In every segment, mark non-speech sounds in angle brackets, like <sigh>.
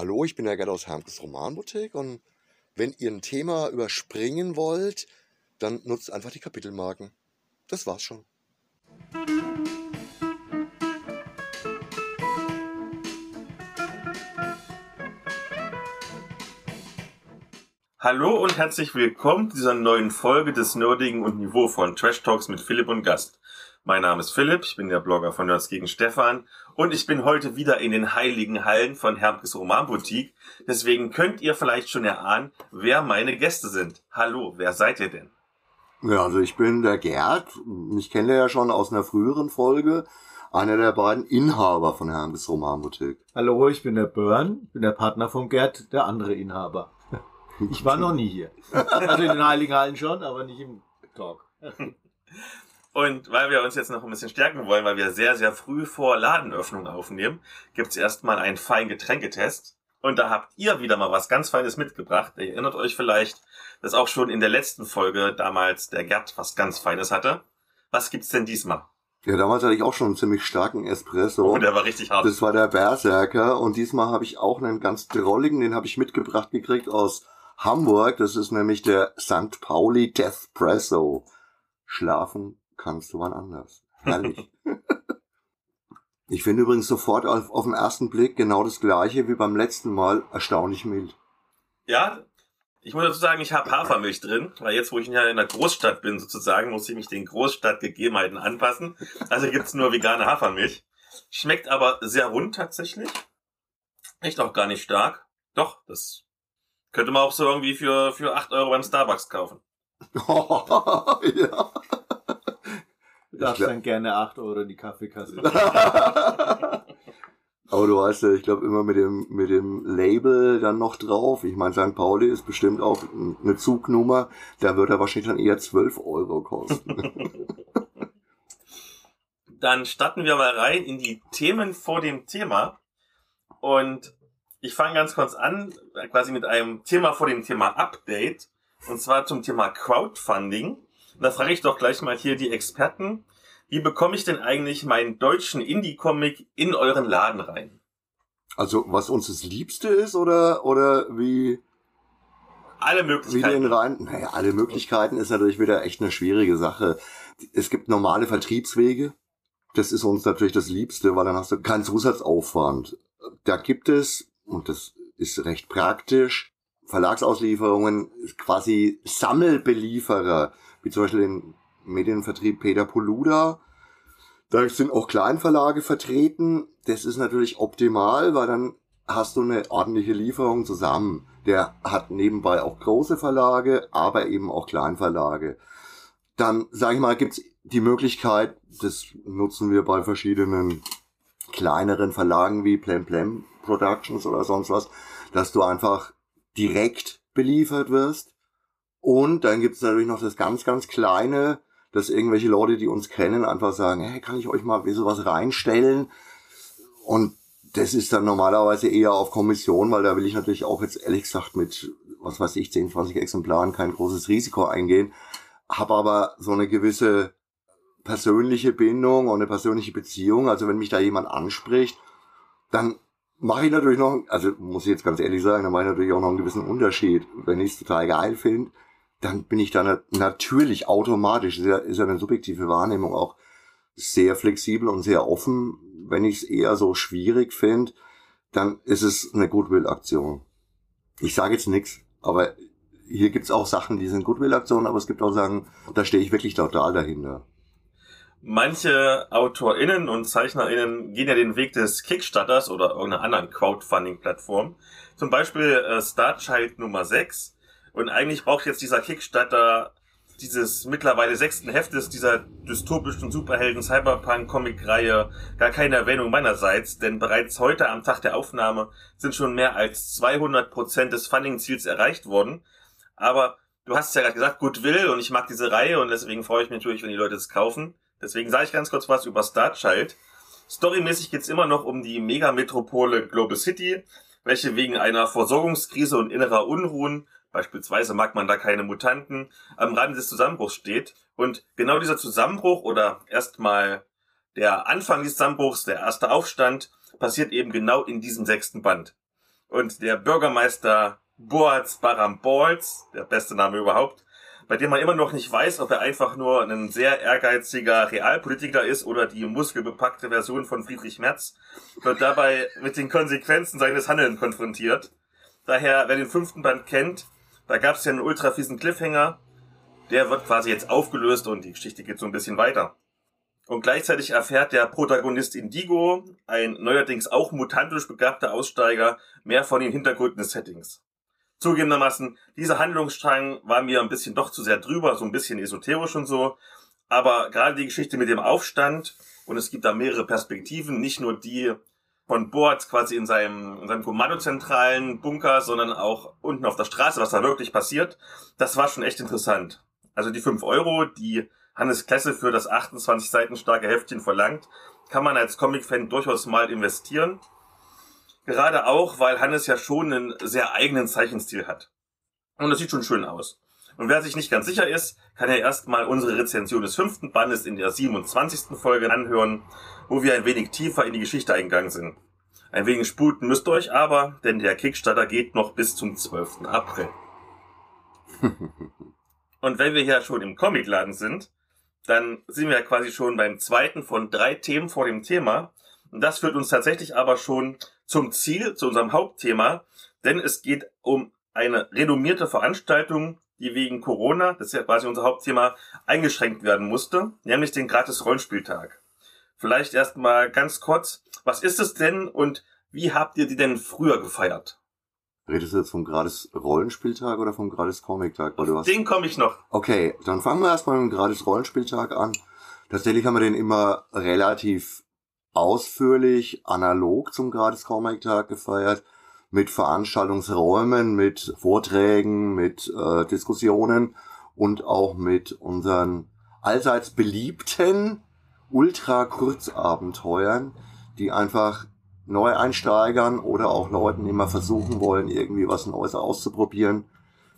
Hallo, ich bin der Gerd aus Hermkes Romanboutique und wenn ihr ein Thema überspringen wollt, dann nutzt einfach die Kapitelmarken. Das war's schon. Hallo und herzlich willkommen zu dieser neuen Folge des nerdigen und niveauvollen Trash Talks mit Philipp und Gast. Mein Name ist Philipp, ich bin der Blogger von Nerds gegen Stefan und ich bin heute wieder in den heiligen Hallen von Hermkes Romanboutique. Deswegen könnt ihr vielleicht schon erahnen, wer meine Gäste sind. Hallo, wer seid ihr denn? Ja, also ich bin der Gerd. Ich kenne ja schon aus einer früheren Folge. Einer der beiden Inhaber von Hermkes Romanboutique. Hallo, ich bin der Börn, bin der Partner von Gerd, der andere Inhaber. Ich war noch nie hier. Also in den Heiligen Hallen schon, aber nicht im Talk. <laughs> Und weil wir uns jetzt noch ein bisschen stärken wollen, weil wir sehr, sehr früh vor Ladenöffnung aufnehmen, gibt's erstmal einen feinen Getränketest. Und da habt ihr wieder mal was ganz Feines mitgebracht. Ihr erinnert euch vielleicht, dass auch schon in der letzten Folge damals der Gerd was ganz Feines hatte. Was gibt's denn diesmal? Ja, damals hatte ich auch schon einen ziemlich starken Espresso. Oh, der war richtig hart. Das war der Berserker. Und diesmal habe ich auch einen ganz drolligen, den habe ich mitgebracht gekriegt aus Hamburg. Das ist nämlich der St. Pauli Deathpresso. Schlafen kannst du wann anders. Herrlich. ich finde übrigens sofort auf, auf den ersten Blick genau das gleiche wie beim letzten Mal. Erstaunlich mild. Ja, ich muss dazu sagen, ich habe Hafermilch drin, weil jetzt, wo ich ja in der Großstadt bin, sozusagen, muss ich mich den Großstadtgegebenheiten anpassen. Also gibt's nur vegane Hafermilch. Schmeckt aber sehr rund tatsächlich. Echt auch gar nicht stark. Doch, das könnte man auch so irgendwie für, für acht Euro beim Starbucks kaufen. <laughs> ja. Du darfst dann gerne 8 Euro in die Kaffeekasse. <laughs> Aber du weißt ja, ich glaube immer mit dem, mit dem Label dann noch drauf. Ich meine, St. Pauli ist bestimmt auch eine Zugnummer. Da wird er wahrscheinlich dann eher 12 Euro kosten. <laughs> Dann starten wir mal rein in die Themen vor dem Thema. Und ich fange ganz kurz an, quasi mit einem Thema vor dem Thema Update. Und zwar zum Thema Crowdfunding. Da frage ich doch gleich mal hier die Experten. Wie bekomme ich denn eigentlich meinen deutschen Indie-Comic in euren Laden rein? Also, was uns das Liebste ist oder, oder wie? Alle Wie Möglichkeiten. den rein? Naja, alle Möglichkeiten ist natürlich wieder echt eine schwierige Sache. Es gibt normale Vertriebswege. Das ist uns natürlich das Liebste, weil dann hast du keinen Zusatzaufwand. Da gibt es, und das ist recht praktisch, Verlagsauslieferungen, quasi Sammelbelieferer, wie zum Beispiel den Medienvertrieb Peter Poluda. Da sind auch Kleinverlage vertreten. Das ist natürlich optimal, weil dann hast du eine ordentliche Lieferung zusammen. Der hat nebenbei auch große Verlage, aber eben auch Kleinverlage. Dann, sage ich mal, gibt's die Möglichkeit, das nutzen wir bei verschiedenen kleineren Verlagen wie Plem Plem Productions oder sonst was, dass du einfach direkt beliefert wirst. Und dann gibt's natürlich noch das ganz, ganz kleine, dass irgendwelche Leute, die uns kennen, einfach sagen, hey, kann ich euch mal sowas reinstellen? Und das ist dann normalerweise eher auf Kommission, weil da will ich natürlich auch jetzt ehrlich gesagt mit, was weiß ich, 10, 20 Exemplaren kein großes Risiko eingehen. Habe aber so eine gewisse persönliche Bindung und eine persönliche Beziehung. Also wenn mich da jemand anspricht, dann mache ich natürlich noch, also muss ich jetzt ganz ehrlich sagen, dann mache ich natürlich auch noch einen gewissen Unterschied. Wenn ich es total geil finde, dann bin ich da na- natürlich automatisch, ist ja, ist ja eine subjektive Wahrnehmung auch sehr flexibel und sehr offen. Wenn ich es eher so schwierig finde, dann ist es eine Goodwill-Aktion. Ich sage jetzt nichts, aber hier gibt's auch Sachen, die sind Goodwill-Aktionen, aber es gibt auch Sachen, da stehe ich wirklich total dahinter. Manche AutorInnen und ZeichnerInnen gehen ja den Weg des Kickstarters oder irgendeiner anderen Crowdfunding-Plattform. Zum Beispiel äh, Starchild Nummer 6. Und eigentlich braucht jetzt dieser Kickstarter dieses mittlerweile sechsten Heftes dieser dystopischen Superhelden Cyberpunk Comic Reihe gar keine Erwähnung meinerseits, denn bereits heute am Tag der Aufnahme sind schon mehr als 200 Prozent des Funding Ziels erreicht worden. Aber du hast ja gerade gesagt, Goodwill und ich mag diese Reihe und deswegen freue ich mich natürlich, wenn die Leute es kaufen. Deswegen sage ich ganz kurz was über Starchild. Storymäßig geht's immer noch um die Megametropole Global City, welche wegen einer Versorgungskrise und innerer Unruhen, beispielsweise mag man da keine Mutanten, am Rande des Zusammenbruchs steht. Und genau dieser Zusammenbruch oder erstmal der Anfang des Zusammenbruchs, der erste Aufstand, passiert eben genau in diesem sechsten Band. und der Bürgermeister Boaz Barambolz, der beste Name überhaupt, bei dem man immer noch nicht weiß, ob er einfach nur ein sehr ehrgeiziger Realpolitiker ist oder die muskelbepackte Version von Friedrich Merz, wird dabei mit den Konsequenzen seines Handelns konfrontiert. Daher, wer den fünften Band kennt, da gab es ja einen ultra fiesen Cliffhanger, der wird quasi jetzt aufgelöst und die Geschichte geht so ein bisschen weiter. Und gleichzeitig erfährt der Protagonist Indigo, ein neuerdings auch mutantisch begabter Aussteiger, mehr von den Hintergründen des Settings. Zugegebenermaßen, dieser Handlungsstrang war mir ein bisschen doch zu sehr drüber, so ein bisschen esoterisch und so. Aber gerade die Geschichte mit dem Aufstand, und es gibt da mehrere Perspektiven, nicht nur die von Boards quasi in seinem, in seinem kommandozentralen Bunker, sondern auch unten auf der Straße, was da wirklich passiert, das war schon echt interessant. Also die 5 Euro, die Hannes Klesse für das 28 Seiten starke Heftchen verlangt, kann man als Comic-Fan durchaus mal investieren. Gerade auch, weil Hannes ja schon einen sehr eigenen Zeichenstil hat. Und das sieht schon schön aus. Und wer sich nicht ganz sicher ist, kann ja erstmal unsere Rezension des fünften Bandes in der 27. Folge anhören, wo wir ein wenig tiefer in die Geschichte eingegangen sind. Ein wenig sputen müsst ihr euch aber, denn der Kickstarter geht noch bis zum 12. April. <laughs> Und wenn wir hier schon im Comicladen sind, dann sind wir ja quasi schon beim zweiten von drei Themen vor dem Thema. Und das führt uns tatsächlich aber schon zum Ziel, zu unserem Hauptthema, denn es geht um eine renommierte Veranstaltung, die wegen Corona, das ist ja quasi unser Hauptthema, eingeschränkt werden musste, nämlich den gratis Rollenspieltag. Vielleicht erstmal ganz kurz, was ist es denn und wie habt ihr die denn früher gefeiert? Redest du jetzt vom gratis Rollenspieltag oder vom gratis Comic-Tag? Den komme ich noch. Okay, dann fangen wir erstmal mit dem gratis Rollenspieltag an. Tatsächlich haben wir den immer relativ ausführlich analog zum Gratis Comic Tag gefeiert mit Veranstaltungsräumen, mit Vorträgen, mit äh, Diskussionen und auch mit unseren allseits beliebten Ultra-Kurzabenteuern, die einfach Neueinsteigern oder auch Leuten, die mal versuchen wollen, irgendwie was Neues auszuprobieren,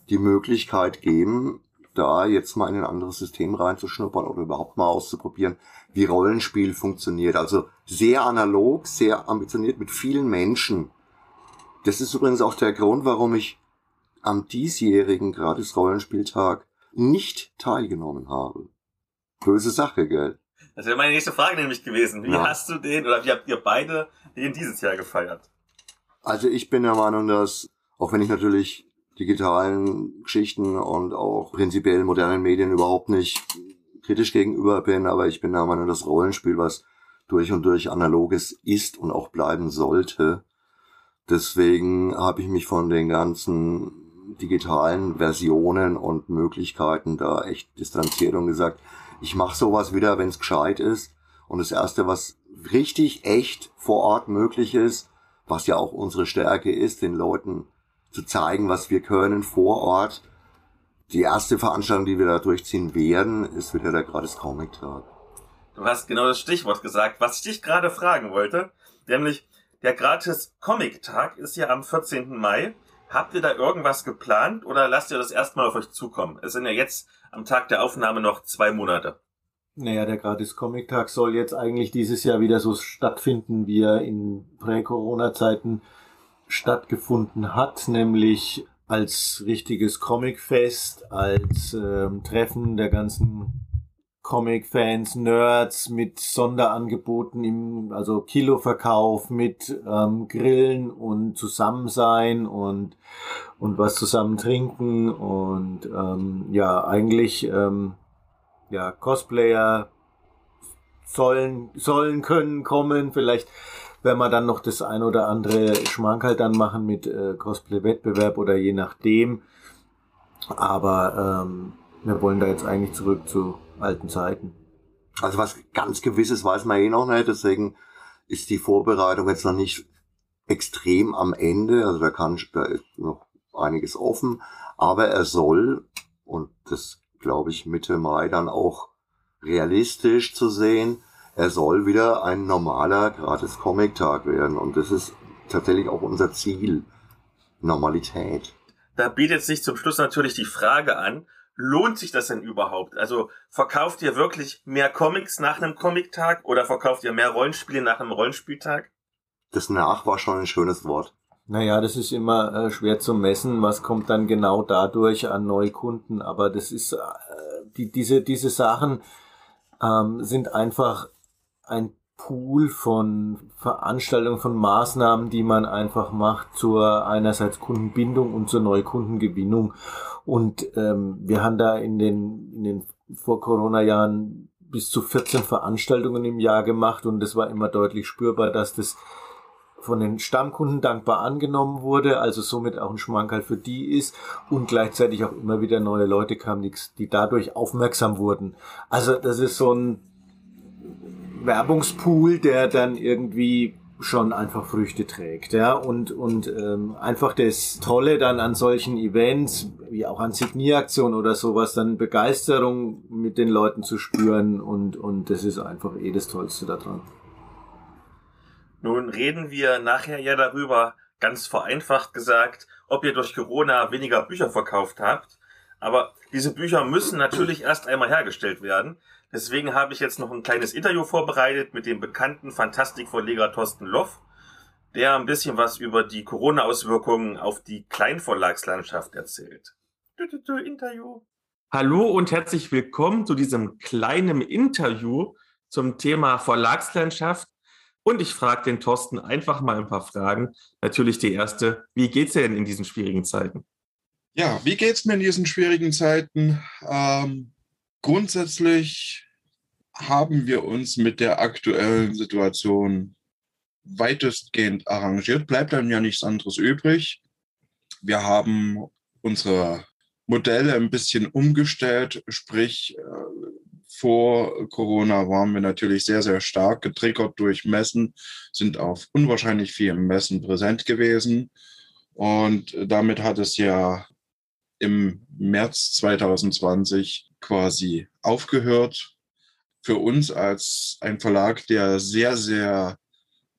die Möglichkeit geben, da jetzt mal in ein anderes System reinzuschnuppern oder überhaupt mal auszuprobieren, wie Rollenspiel funktioniert. Also sehr analog, sehr ambitioniert mit vielen Menschen. Das ist übrigens auch der Grund, warum ich am diesjährigen Gratis Rollenspieltag nicht teilgenommen habe. Böse Sache, gell? Das wäre meine nächste Frage nämlich gewesen. Wie ja. hast du den oder wie habt ihr beide den dieses Jahr gefeiert? Also ich bin der Meinung, dass, auch wenn ich natürlich digitalen Geschichten und auch prinzipiell modernen Medien überhaupt nicht kritisch gegenüber bin, aber ich bin der Meinung, das Rollenspiel, was durch und durch analoges ist und auch bleiben sollte. Deswegen habe ich mich von den ganzen digitalen Versionen und Möglichkeiten da echt distanziert und gesagt, ich mache sowas wieder, wenn es gescheit ist. Und das Erste, was richtig echt vor Ort möglich ist, was ja auch unsere Stärke ist, den Leuten zu zeigen, was wir können vor Ort. Die erste Veranstaltung, die wir da durchziehen werden, ist wieder der Gratis Comic Tag. Du hast genau das Stichwort gesagt, was ich dich gerade fragen wollte. Nämlich, der Gratis Comic Tag ist ja am 14. Mai. Habt ihr da irgendwas geplant oder lasst ihr das erstmal auf euch zukommen? Es sind ja jetzt am Tag der Aufnahme noch zwei Monate. Naja, der Gratis Comic Tag soll jetzt eigentlich dieses Jahr wieder so stattfinden, wie er in Prä-Corona-Zeiten stattgefunden hat, nämlich als richtiges Comicfest, als ähm, Treffen der ganzen Comic-Fans, Nerds mit Sonderangeboten im, also Kiloverkauf, mit ähm, Grillen und Zusammensein und, und was zusammen trinken und ähm, ja, eigentlich ähm, ja, Cosplayer sollen, sollen können kommen, vielleicht wenn wir dann noch das ein oder andere Schmankerl dann machen mit äh, Cosplay-Wettbewerb oder je nachdem. Aber ähm, wir wollen da jetzt eigentlich zurück zu alten Zeiten. Also was ganz Gewisses weiß man eh noch nicht, deswegen ist die Vorbereitung jetzt noch nicht extrem am Ende. Also da kann da ist noch einiges offen, aber er soll und das glaube ich Mitte Mai dann auch realistisch zu sehen, er soll wieder ein normaler gratis Comic-Tag werden. Und das ist tatsächlich auch unser Ziel. Normalität. Da bietet sich zum Schluss natürlich die Frage an, lohnt sich das denn überhaupt? Also verkauft ihr wirklich mehr Comics nach einem Comic-Tag oder verkauft ihr mehr Rollenspiele nach einem Rollenspieltag? Das nach war schon ein schönes Wort. Naja, das ist immer äh, schwer zu messen, was kommt dann genau dadurch an Neukunden, aber das ist, äh, die, diese, diese Sachen ähm, sind einfach ein Pool von Veranstaltungen, von Maßnahmen, die man einfach macht zur einerseits Kundenbindung und zur Neukundengewinnung. Und ähm, wir haben da in den, in den Vor-Corona-Jahren bis zu 14 Veranstaltungen im Jahr gemacht und es war immer deutlich spürbar, dass das von den Stammkunden dankbar angenommen wurde, also somit auch ein Schmankerl für die ist und gleichzeitig auch immer wieder neue Leute kamen, die dadurch aufmerksam wurden. Also das ist so ein Werbungspool, der dann irgendwie schon einfach Früchte trägt, ja und und ähm, einfach das Tolle dann an solchen Events wie auch an Signieraktionen oder sowas dann Begeisterung mit den Leuten zu spüren und und das ist einfach eh das Tollste daran. Nun reden wir nachher ja darüber, ganz vereinfacht gesagt, ob ihr durch Corona weniger Bücher verkauft habt. Aber diese Bücher müssen natürlich erst einmal hergestellt werden. Deswegen habe ich jetzt noch ein kleines Interview vorbereitet mit dem bekannten Fantastikverleger Thorsten Loff, der ein bisschen was über die Corona-Auswirkungen auf die Kleinverlagslandschaft erzählt. Interview. Hallo und herzlich willkommen zu diesem kleinen Interview zum Thema Verlagslandschaft und ich frage den Thorsten einfach mal ein paar Fragen. Natürlich die erste, wie geht's dir denn in diesen schwierigen Zeiten? Ja, wie geht's mir in diesen schwierigen Zeiten? Ähm, grundsätzlich haben wir uns mit der aktuellen Situation weitestgehend arrangiert. Bleibt dann ja nichts anderes übrig. Wir haben unsere Modelle ein bisschen umgestellt, sprich äh, vor Corona waren wir natürlich sehr, sehr stark getriggert durch Messen, sind auf unwahrscheinlich vielen Messen präsent gewesen. Und damit hat es ja im März 2020 quasi aufgehört. Für uns als ein Verlag, der sehr, sehr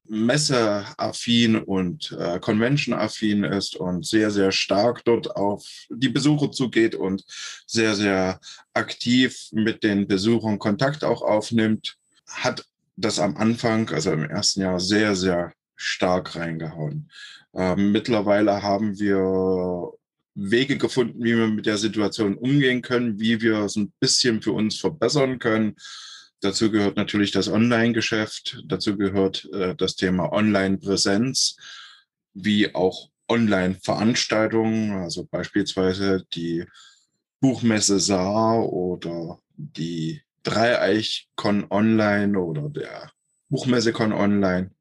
messeaffin und äh, convention-affin ist und sehr, sehr stark dort auf die Besucher zugeht und sehr, sehr aktiv mit den Besuchern Kontakt auch aufnimmt, hat das am Anfang, also im ersten Jahr, sehr, sehr stark reingehauen. Ähm, mittlerweile haben wir Wege gefunden, wie wir mit der Situation umgehen können, wie wir es ein bisschen für uns verbessern können. Dazu gehört natürlich das Online-Geschäft, dazu gehört äh, das Thema Online-Präsenz, wie auch Online-Veranstaltungen, also beispielsweise die Buchmesse Saar oder die Dreieichkon Online oder der Buchmessekon Online.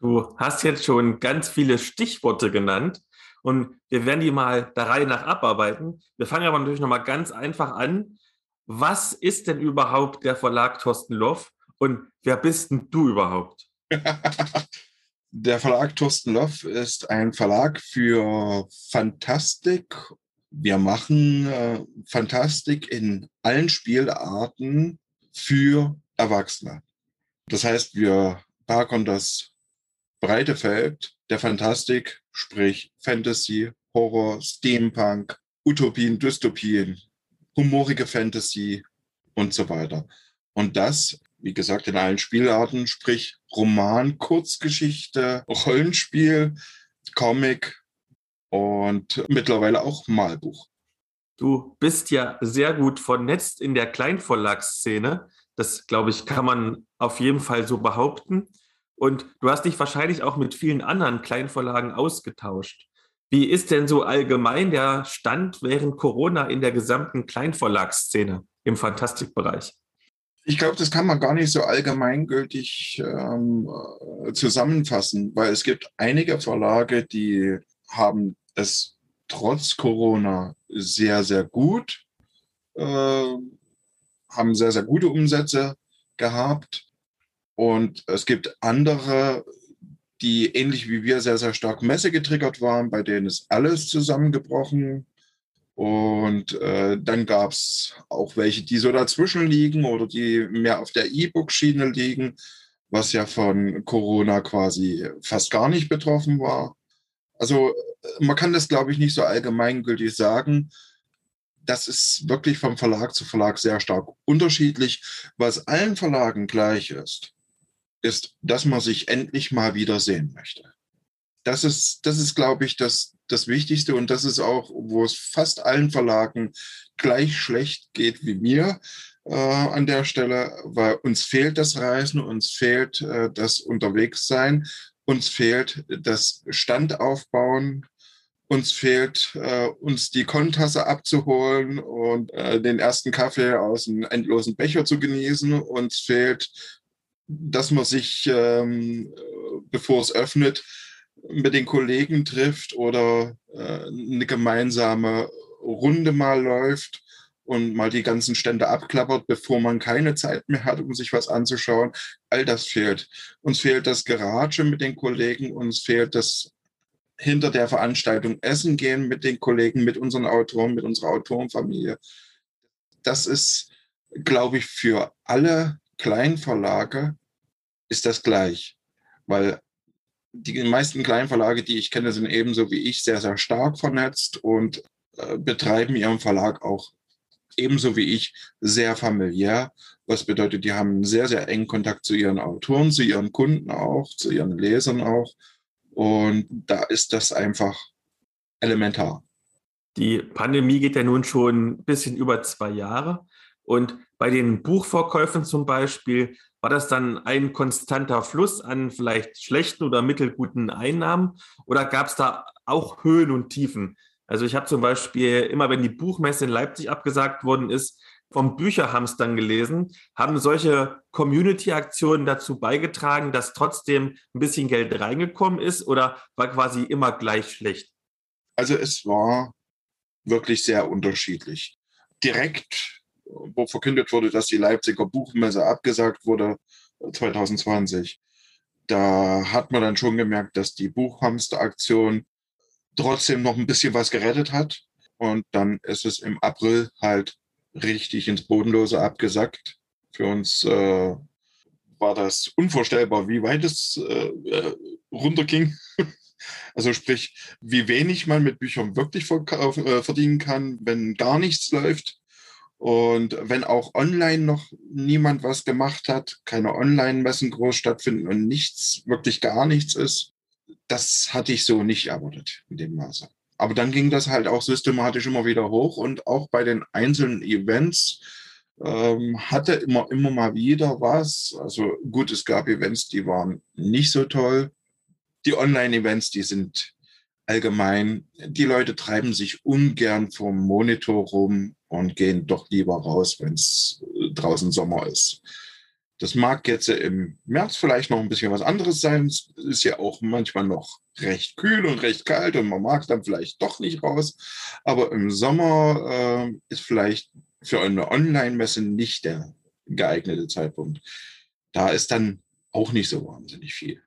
Du hast jetzt schon ganz viele Stichworte genannt und wir werden die mal der Reihe nach abarbeiten. Wir fangen aber natürlich nochmal ganz einfach an was ist denn überhaupt der Verlag Thorsten Loff und wer bist denn du überhaupt? <laughs> der Verlag Thorsten Loff ist ein Verlag für Fantastik. Wir machen äh, Fantastik in allen Spielarten für Erwachsene. Das heißt, wir parken das breite Feld der Fantastik, sprich Fantasy, Horror, Steampunk, Utopien, Dystopien, humorige Fantasy und so weiter. Und das, wie gesagt, in allen Spielarten, sprich Roman, Kurzgeschichte, Rollenspiel, Comic und mittlerweile auch Malbuch. Du bist ja sehr gut vernetzt in der Kleinverlagsszene. Das, glaube ich, kann man auf jeden Fall so behaupten. Und du hast dich wahrscheinlich auch mit vielen anderen Kleinverlagen ausgetauscht. Wie ist denn so allgemein der Stand während Corona in der gesamten Kleinverlagsszene im Fantastikbereich? Ich glaube, das kann man gar nicht so allgemeingültig ähm, zusammenfassen, weil es gibt einige Verlage, die haben es trotz Corona sehr, sehr gut, äh, haben sehr, sehr gute Umsätze gehabt. Und es gibt andere, die ähnlich wie wir sehr, sehr stark Messe getriggert waren, bei denen ist alles zusammengebrochen. Und äh, dann gab es auch welche, die so dazwischen liegen oder die mehr auf der E-Book-Schiene liegen, was ja von Corona quasi fast gar nicht betroffen war. Also äh, man kann das, glaube ich, nicht so allgemeingültig sagen. Das ist wirklich vom Verlag zu Verlag sehr stark unterschiedlich. Was allen Verlagen gleich ist, ist, dass man sich endlich mal wieder sehen möchte. Das ist, das ist, glaube ich, das, das Wichtigste und das ist auch, wo es fast allen Verlagen gleich schlecht geht wie mir äh, an der Stelle, weil uns fehlt das Reisen, uns fehlt äh, das Unterwegssein, uns fehlt das Standaufbauen, uns fehlt, äh, uns die Kontasse abzuholen und äh, den ersten Kaffee aus einem endlosen Becher zu genießen. Uns fehlt, dass man sich, ähm, bevor es öffnet, mit den Kollegen trifft oder äh, eine gemeinsame Runde mal läuft und mal die ganzen Stände abklappert, bevor man keine Zeit mehr hat, um sich was anzuschauen. All das fehlt. Uns fehlt das Garage mit den Kollegen, uns fehlt das hinter der Veranstaltung essen gehen mit den Kollegen, mit unseren Autoren, mit unserer Autorenfamilie. Das ist, glaube ich, für alle Kleinverlage ist das gleich, weil die meisten Kleinverlage, die ich kenne, sind ebenso wie ich sehr, sehr stark vernetzt und äh, betreiben ihren Verlag auch ebenso wie ich sehr familiär. Was bedeutet, die haben sehr, sehr engen Kontakt zu ihren Autoren, zu ihren Kunden auch, zu ihren Lesern auch. Und da ist das einfach elementar. Die Pandemie geht ja nun schon ein bisschen über zwei Jahre. Und bei den Buchverkäufen zum Beispiel war das dann ein konstanter Fluss an vielleicht schlechten oder mittelguten Einnahmen oder gab es da auch Höhen und Tiefen? Also ich habe zum Beispiel immer, wenn die Buchmesse in Leipzig abgesagt worden ist, vom Bücherhamstern gelesen. Haben solche Community-Aktionen dazu beigetragen, dass trotzdem ein bisschen Geld reingekommen ist oder war quasi immer gleich schlecht? Also es war wirklich sehr unterschiedlich. Direkt wo verkündet wurde, dass die Leipziger Buchmesse abgesagt wurde 2020. Da hat man dann schon gemerkt, dass die Buchhamster-Aktion trotzdem noch ein bisschen was gerettet hat. Und dann ist es im April halt richtig ins Bodenlose abgesackt. Für uns äh, war das unvorstellbar, wie weit es äh, äh runterging. <laughs> Also sprich, wie wenig man mit Büchern wirklich äh, verdienen kann, wenn gar nichts läuft. Und wenn auch online noch niemand was gemacht hat, keine Online-Messen groß stattfinden und nichts, wirklich gar nichts ist, das hatte ich so nicht erwartet in dem Maße. Aber dann ging das halt auch systematisch immer wieder hoch und auch bei den einzelnen Events ähm, hatte immer, immer mal wieder was. Also gut, es gab Events, die waren nicht so toll. Die Online-Events, die sind allgemein, die Leute treiben sich ungern vom Monitor rum und gehen doch lieber raus, wenn es äh, draußen Sommer ist. Das mag jetzt im März vielleicht noch ein bisschen was anderes sein. Es ist ja auch manchmal noch recht kühl und recht kalt und man mag dann vielleicht doch nicht raus. Aber im Sommer äh, ist vielleicht für eine Online-Messe nicht der geeignete Zeitpunkt. Da ist dann auch nicht so wahnsinnig viel.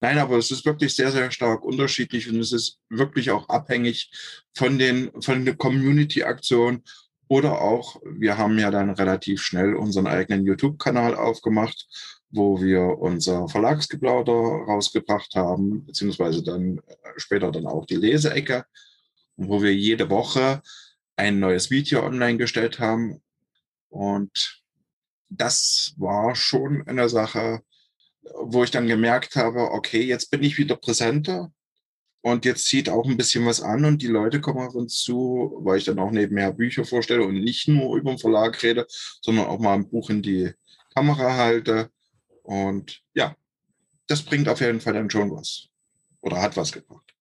Nein, aber es ist wirklich sehr, sehr stark unterschiedlich und es ist wirklich auch abhängig von den, von der Community-Aktion oder auch, wir haben ja dann relativ schnell unseren eigenen YouTube-Kanal aufgemacht, wo wir unser Verlagsgeplauder rausgebracht haben, beziehungsweise dann äh, später dann auch die Leseecke, wo wir jede Woche ein neues Video online gestellt haben. Und das war schon eine Sache, wo ich dann gemerkt habe, okay, jetzt bin ich wieder präsenter und jetzt zieht auch ein bisschen was an und die Leute kommen auf uns zu, weil ich dann auch nebenher Bücher vorstelle und nicht nur über den Verlag rede, sondern auch mal ein Buch in die Kamera halte. Und ja, das bringt auf jeden Fall dann schon was. Oder hat was gebracht.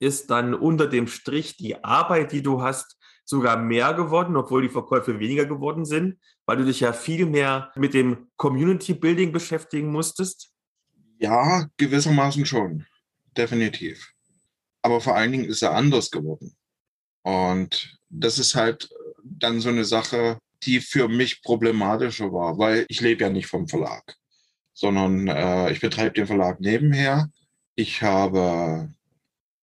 Ist dann unter dem Strich die Arbeit, die du hast, sogar mehr geworden, obwohl die Verkäufe weniger geworden sind, weil du dich ja viel mehr mit dem Community Building beschäftigen musstest? Ja, gewissermaßen schon. Definitiv aber vor allen Dingen ist er anders geworden. Und das ist halt dann so eine Sache, die für mich problematischer war, weil ich lebe ja nicht vom Verlag, sondern äh, ich betreibe den Verlag nebenher. Ich habe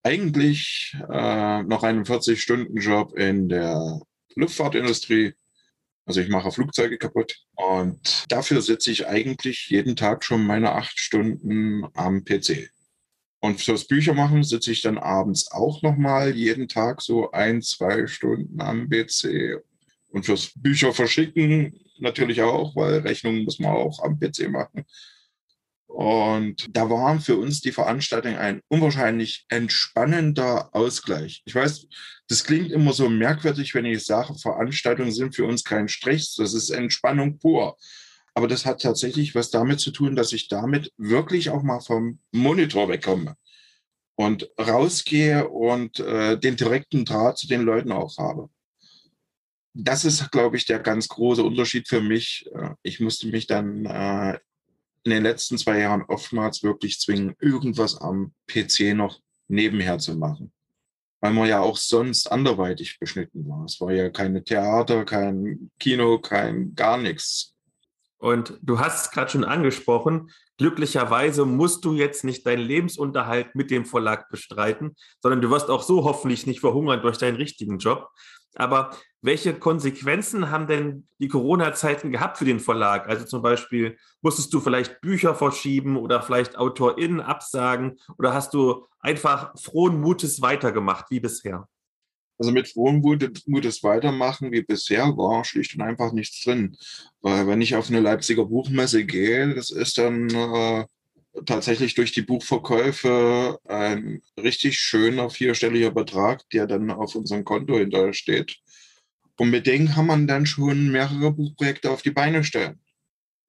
eigentlich äh, noch einen 40-Stunden-Job in der Luftfahrtindustrie. Also ich mache Flugzeuge kaputt und dafür sitze ich eigentlich jeden Tag schon meine acht Stunden am PC. Und fürs Büchermachen sitze ich dann abends auch nochmal jeden Tag so ein, zwei Stunden am PC. Und fürs Bücher verschicken natürlich auch, weil Rechnungen muss man auch am PC machen. Und da war für uns die Veranstaltung ein unwahrscheinlich entspannender Ausgleich. Ich weiß, das klingt immer so merkwürdig, wenn ich sage, Veranstaltungen sind für uns kein Stress, das ist Entspannung pur. Aber das hat tatsächlich was damit zu tun, dass ich damit wirklich auch mal vom Monitor wegkomme und rausgehe und äh, den direkten Draht zu den Leuten auch habe. Das ist, glaube ich, der ganz große Unterschied für mich. Äh, ich musste mich dann äh, in den letzten zwei Jahren oftmals wirklich zwingen, irgendwas am PC noch nebenher zu machen. Weil man ja auch sonst anderweitig beschnitten war. Es war ja keine Theater, kein Kino, kein gar nichts. Und du hast es gerade schon angesprochen, glücklicherweise musst du jetzt nicht deinen Lebensunterhalt mit dem Verlag bestreiten, sondern du wirst auch so hoffentlich nicht verhungern durch deinen richtigen Job. Aber welche Konsequenzen haben denn die Corona-Zeiten gehabt für den Verlag? Also zum Beispiel, musstest du vielleicht Bücher verschieben oder vielleicht AutorInnen absagen oder hast du einfach frohen Mutes weitergemacht wie bisher? Also mit frohem Mutes weitermachen wie bisher war schlicht und einfach nichts drin. Weil wenn ich auf eine Leipziger Buchmesse gehe, das ist dann äh, tatsächlich durch die Buchverkäufe ein richtig schöner vierstelliger Betrag, der dann auf unserem Konto hinterher steht. Und mit denen kann man dann schon mehrere Buchprojekte auf die Beine stellen.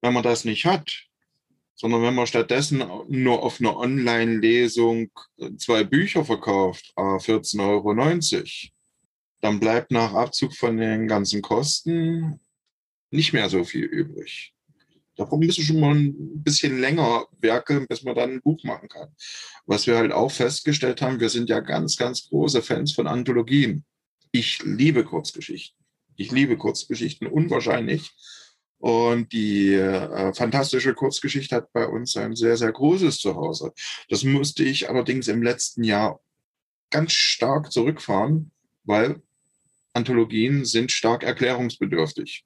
Wenn man das nicht hat, sondern wenn man stattdessen nur auf einer Online-Lesung zwei Bücher verkauft, 14,90 Euro, dann bleibt nach Abzug von den ganzen Kosten nicht mehr so viel übrig. Da müssen wir schon mal ein bisschen länger werkeln, bis man dann ein Buch machen kann. Was wir halt auch festgestellt haben, wir sind ja ganz, ganz große Fans von Anthologien. Ich liebe Kurzgeschichten. Ich liebe Kurzgeschichten unwahrscheinlich. Und die äh, fantastische Kurzgeschichte hat bei uns ein sehr, sehr großes Zuhause. Das musste ich allerdings im letzten Jahr ganz stark zurückfahren, weil Anthologien sind stark erklärungsbedürftig.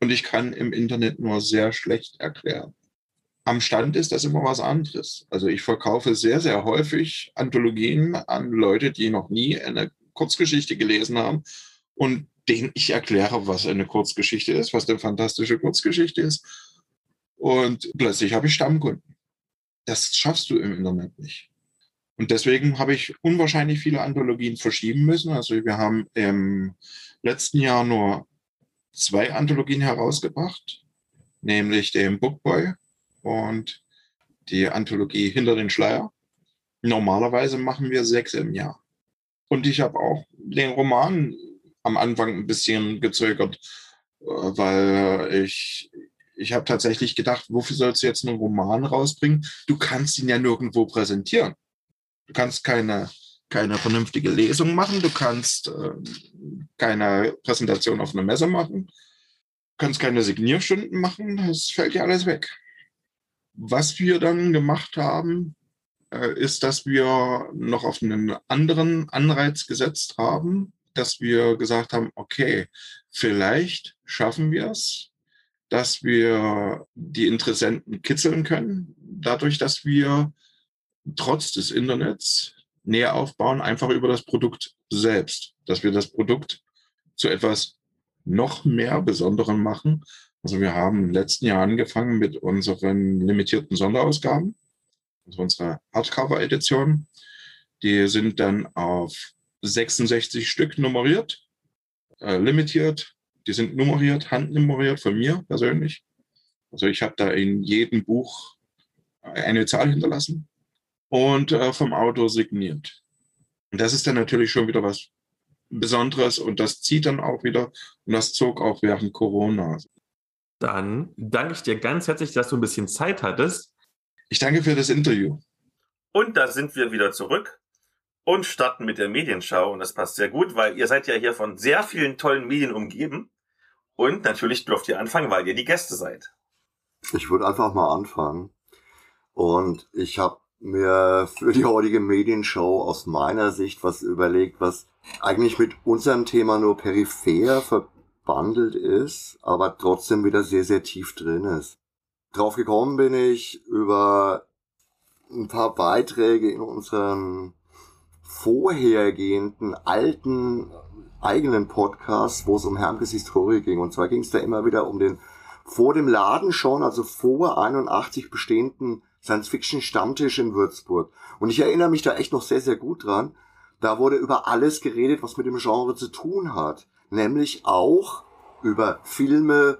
Und ich kann im Internet nur sehr schlecht erklären. Am Stand ist das immer was anderes. Also ich verkaufe sehr, sehr häufig Anthologien an Leute, die noch nie eine Kurzgeschichte gelesen haben und denen ich erkläre, was eine Kurzgeschichte ist, was eine fantastische Kurzgeschichte ist. Und plötzlich habe ich Stammkunden. Das schaffst du im Internet nicht. Und deswegen habe ich unwahrscheinlich viele Anthologien verschieben müssen. Also wir haben im letzten Jahr nur zwei Anthologien herausgebracht, nämlich den Bookboy und die Anthologie Hinter den Schleier. Normalerweise machen wir sechs im Jahr. Und ich habe auch den Roman am Anfang ein bisschen gezögert, äh, weil ich, ich habe tatsächlich gedacht, wofür sollst du jetzt einen Roman rausbringen? Du kannst ihn ja nirgendwo präsentieren. Du kannst keine, keine vernünftige Lesung machen, du kannst äh, keine Präsentation auf einer Messe machen, du kannst keine Signierstunden machen, das fällt dir alles weg. Was wir dann gemacht haben, äh, ist, dass wir noch auf einen anderen Anreiz gesetzt haben, dass wir gesagt haben, okay, vielleicht schaffen wir es, dass wir die Interessenten kitzeln können, dadurch, dass wir trotz des Internets näher aufbauen, einfach über das Produkt selbst, dass wir das Produkt zu etwas noch mehr Besonderem machen. Also wir haben im letzten Jahr angefangen mit unseren limitierten Sonderausgaben, also unsere Hardcover-Edition. Die sind dann auf 66 Stück nummeriert, äh, limitiert. Die sind nummeriert, handnummeriert von mir persönlich. Also ich habe da in jedem Buch eine Zahl hinterlassen und äh, vom Autor signiert. Und das ist dann natürlich schon wieder was Besonderes und das zieht dann auch wieder und das zog auch während Corona. Dann danke ich dir ganz herzlich, dass du ein bisschen Zeit hattest. Ich danke für das Interview. Und da sind wir wieder zurück und starten mit der Medienschau. Und das passt sehr gut, weil ihr seid ja hier von sehr vielen tollen Medien umgeben. Und natürlich dürft ihr anfangen, weil ihr die Gäste seid. Ich würde einfach mal anfangen. Und ich habe mir für die heutige Medienschau aus meiner Sicht was überlegt, was eigentlich mit unserem Thema nur peripher verbandelt ist, aber trotzdem wieder sehr, sehr tief drin ist. Drauf gekommen bin ich über ein paar Beiträge in unserem vorhergehenden alten eigenen Podcast, wo es um Hermkes Historie ging. Und zwar ging es da immer wieder um den vor dem Laden schon, also vor 81 bestehenden Science-Fiction-Stammtisch in Würzburg. Und ich erinnere mich da echt noch sehr, sehr gut dran. Da wurde über alles geredet, was mit dem Genre zu tun hat. Nämlich auch über Filme,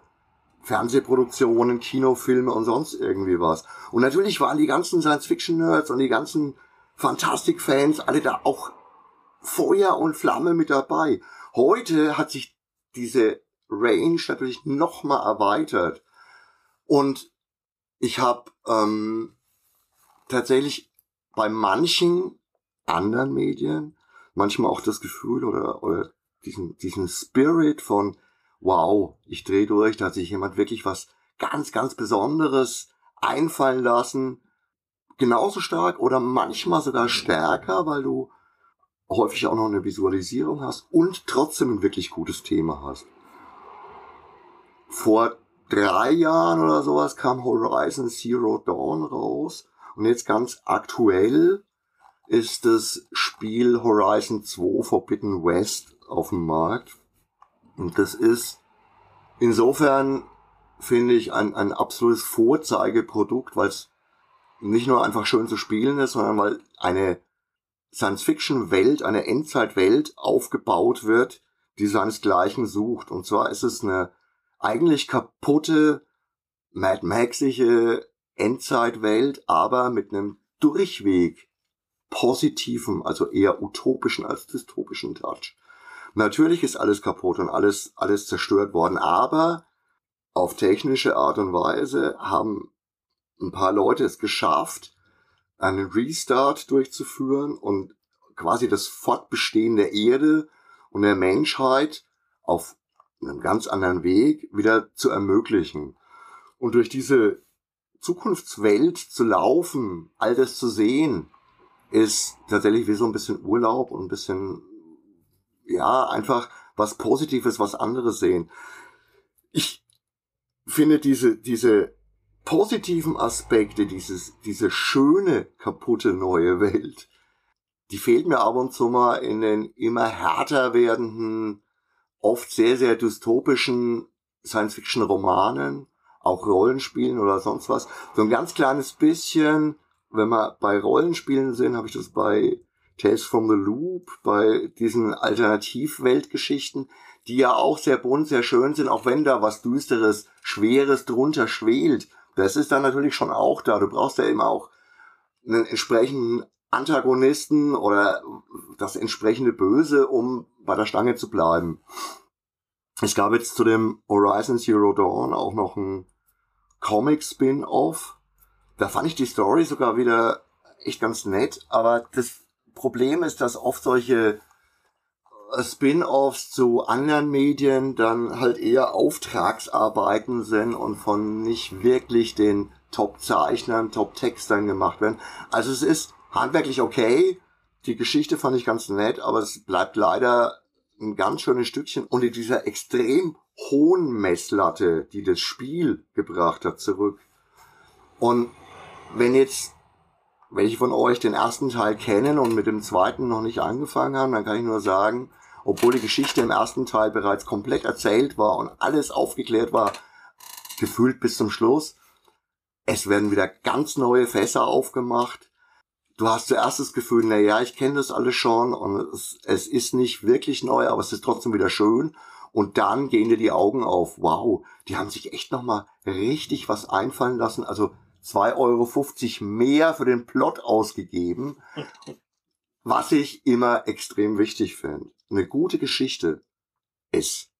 Fernsehproduktionen, Kinofilme und sonst irgendwie was. Und natürlich waren die ganzen Science-Fiction-Nerds und die ganzen Fantastik-Fans alle da auch Feuer und Flamme mit dabei. Heute hat sich diese Range natürlich nochmal erweitert. Und ich habe ähm, tatsächlich bei manchen anderen Medien manchmal auch das Gefühl oder, oder diesen, diesen Spirit von, wow, ich drehe durch, da hat sich jemand wirklich was ganz, ganz Besonderes einfallen lassen. Genauso stark oder manchmal sogar stärker, weil du häufig auch noch eine Visualisierung hast und trotzdem ein wirklich gutes Thema hast. Vor drei Jahren oder sowas kam Horizon Zero Dawn raus und jetzt ganz aktuell ist das Spiel Horizon 2 Forbidden West auf dem Markt. Und das ist insofern, finde ich, ein, ein absolutes Vorzeigeprodukt, weil es nicht nur einfach schön zu spielen ist, sondern weil eine Science-Fiction-Welt, eine Endzeit-Welt aufgebaut wird, die seinesgleichen sucht. Und zwar ist es eine eigentlich kaputte, Mad Maxige Endzeitwelt, aber mit einem Durchweg positiven, also eher utopischen als dystopischen Touch. Natürlich ist alles kaputt und alles, alles zerstört worden, aber auf technische Art und Weise haben ein paar Leute es geschafft, einen Restart durchzuführen und quasi das Fortbestehen der Erde und der Menschheit auf einem ganz anderen Weg wieder zu ermöglichen. Und durch diese Zukunftswelt zu laufen, all das zu sehen, ist tatsächlich wie so ein bisschen Urlaub und ein bisschen, ja, einfach was Positives, was anderes sehen. Ich finde diese, diese positiven Aspekte, dieses, diese schöne, kaputte neue Welt, die fehlt mir ab und zu mal in den immer härter werdenden, oft sehr, sehr dystopischen Science-Fiction-Romanen, auch Rollenspielen oder sonst was. So ein ganz kleines bisschen, wenn wir bei Rollenspielen sind, habe ich das bei Tales from the Loop, bei diesen Alternativweltgeschichten, die ja auch sehr bunt, sehr schön sind, auch wenn da was Düsteres, Schweres drunter schwelt. Das ist dann natürlich schon auch da. Du brauchst ja immer auch einen entsprechenden Antagonisten oder das entsprechende Böse, um bei der Stange zu bleiben. Es gab jetzt zu dem Horizon Zero Dawn auch noch ein Comic-Spin-Off. Da fand ich die Story sogar wieder echt ganz nett, aber das Problem ist, dass oft solche äh, Spin-offs zu anderen Medien dann halt eher Auftragsarbeiten sind und von nicht wirklich den Top-Zeichnern, Top-Textern gemacht werden. Also es ist handwerklich okay. Die Geschichte fand ich ganz nett, aber es bleibt leider ein ganz schönes Stückchen unter dieser extrem hohen Messlatte, die das Spiel gebracht hat, zurück. Und wenn jetzt welche von euch den ersten Teil kennen und mit dem zweiten noch nicht angefangen haben, dann kann ich nur sagen, obwohl die Geschichte im ersten Teil bereits komplett erzählt war und alles aufgeklärt war, gefühlt bis zum Schluss, es werden wieder ganz neue Fässer aufgemacht du hast zuerst das Gefühl, na ja, ich kenne das alles schon und es, es ist nicht wirklich neu, aber es ist trotzdem wieder schön. Und dann gehen dir die Augen auf. Wow, die haben sich echt nochmal richtig was einfallen lassen. Also 2,50 Euro mehr für den Plot ausgegeben. <laughs> Was ich immer extrem wichtig finde. Eine gute Geschichte ist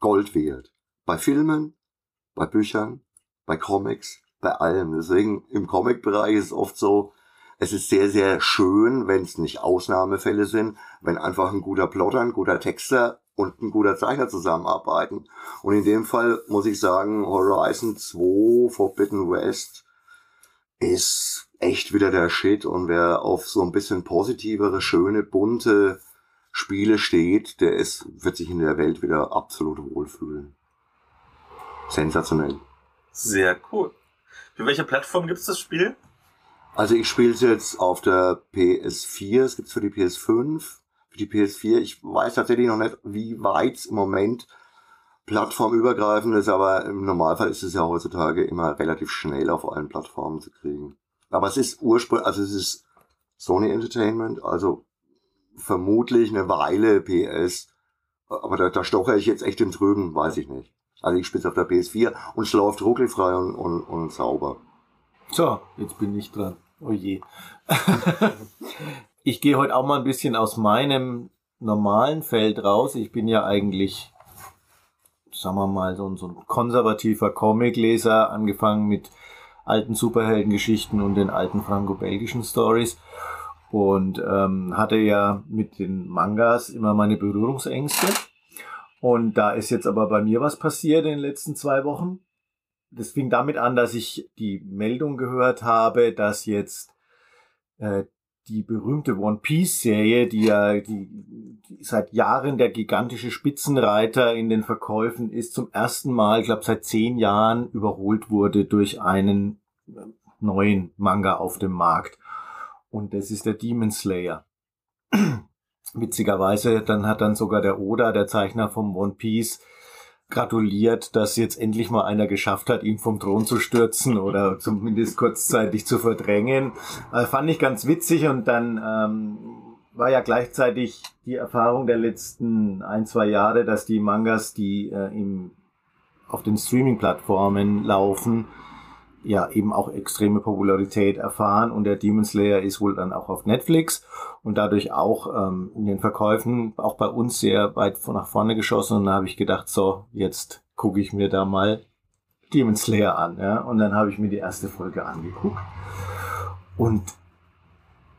Gold wert. Bei Filmen, bei Büchern, bei Comics, bei allem. Deswegen im Comic-Bereich ist es oft so, es ist sehr, sehr schön, wenn es nicht Ausnahmefälle sind, wenn einfach ein guter Plotter, ein guter Texter und ein guter Zeichner zusammenarbeiten. Und in dem Fall muss ich sagen, Horizon 2 Forbidden West ist echt wieder der Shit. Und wer auf so ein bisschen positivere, schöne, bunte Spiele steht, der ist, wird sich in der Welt wieder absolut wohlfühlen. Sensationell. Sehr cool. Für welche Plattform gibt es das Spiel? Also ich spiele es jetzt auf der PS4, es gibt's für die PS5, für die PS4. Ich weiß tatsächlich noch nicht, wie weit es im Moment plattformübergreifend ist, aber im Normalfall ist es ja heutzutage immer relativ schnell auf allen Plattformen zu kriegen. Aber es ist ursprünglich, also es ist Sony Entertainment, also vermutlich eine Weile PS. Aber da, da stoche ich jetzt echt im Trüben, weiß ich nicht. Also ich spiele auf der PS4 und es läuft ruckelfrei und, und, und sauber. So, jetzt bin ich dran. Oh je. <laughs> ich gehe heute auch mal ein bisschen aus meinem normalen Feld raus. Ich bin ja eigentlich, sagen wir mal, so ein, so ein konservativer Comicleser, angefangen mit alten Superheldengeschichten und den alten franco-belgischen Stories und ähm, hatte ja mit den Mangas immer meine Berührungsängste. Und da ist jetzt aber bei mir was passiert in den letzten zwei Wochen. Das fing damit an, dass ich die Meldung gehört habe, dass jetzt äh, die berühmte One Piece Serie, die ja die, die seit Jahren der gigantische Spitzenreiter in den Verkäufen ist, zum ersten Mal, ich glaube seit zehn Jahren überholt wurde durch einen äh, neuen Manga auf dem Markt. Und das ist der Demon Slayer. <clears throat> Witzigerweise, dann hat dann sogar der Oda, der Zeichner vom One Piece, gratuliert, dass jetzt endlich mal einer geschafft hat, ihn vom Thron zu stürzen oder zumindest kurzzeitig zu verdrängen. Also fand ich ganz witzig und dann ähm, war ja gleichzeitig die Erfahrung der letzten ein, zwei Jahre, dass die Mangas, die äh, im, auf den Streaming-Plattformen laufen, ja eben auch extreme Popularität erfahren und der Demon Slayer ist wohl dann auch auf Netflix und dadurch auch ähm, in den Verkäufen auch bei uns sehr weit nach vorne geschossen und da habe ich gedacht, so, jetzt gucke ich mir da mal Demon Slayer an. Ja? Und dann habe ich mir die erste Folge angeguckt und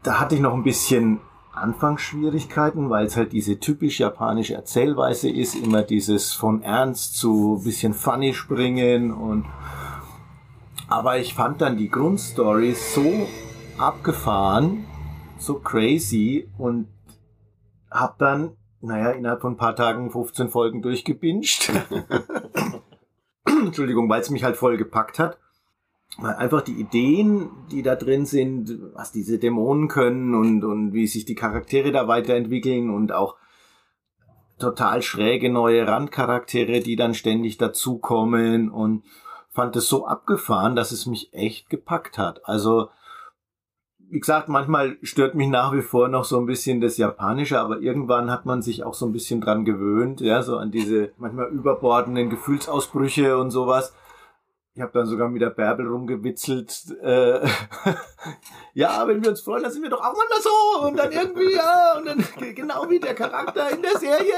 da hatte ich noch ein bisschen Anfangsschwierigkeiten, weil es halt diese typisch japanische Erzählweise ist, immer dieses von ernst zu bisschen funny springen und aber ich fand dann die Grundstory so abgefahren, so crazy und hab dann, naja, innerhalb von ein paar Tagen 15 Folgen durchgebinged. <laughs> Entschuldigung, weil es mich halt voll gepackt hat. Weil einfach die Ideen, die da drin sind, was diese Dämonen können und, und wie sich die Charaktere da weiterentwickeln und auch total schräge neue Randcharaktere, die dann ständig dazukommen und fand es so abgefahren, dass es mich echt gepackt hat. Also, wie gesagt, manchmal stört mich nach wie vor noch so ein bisschen das Japanische, aber irgendwann hat man sich auch so ein bisschen dran gewöhnt, ja, so an diese manchmal überbordenden Gefühlsausbrüche und sowas. Ich habe dann sogar mit der Bärbel rumgewitzelt. Äh, <laughs> ja, wenn wir uns freuen, dann sind wir doch auch manchmal so. Und dann irgendwie, ja, und dann genau wie der Charakter in der Serie.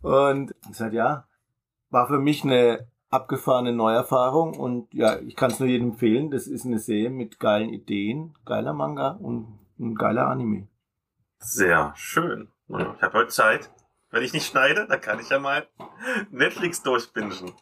<laughs> und ich sag, ja, war für mich eine abgefahrene Neuerfahrung und ja, ich kann es nur jedem empfehlen. Das ist eine Serie mit geilen Ideen, geiler Manga und ein geiler Anime. Sehr schön. Ich habe heute Zeit. Wenn ich nicht schneide, dann kann ich ja mal Netflix durchbingen.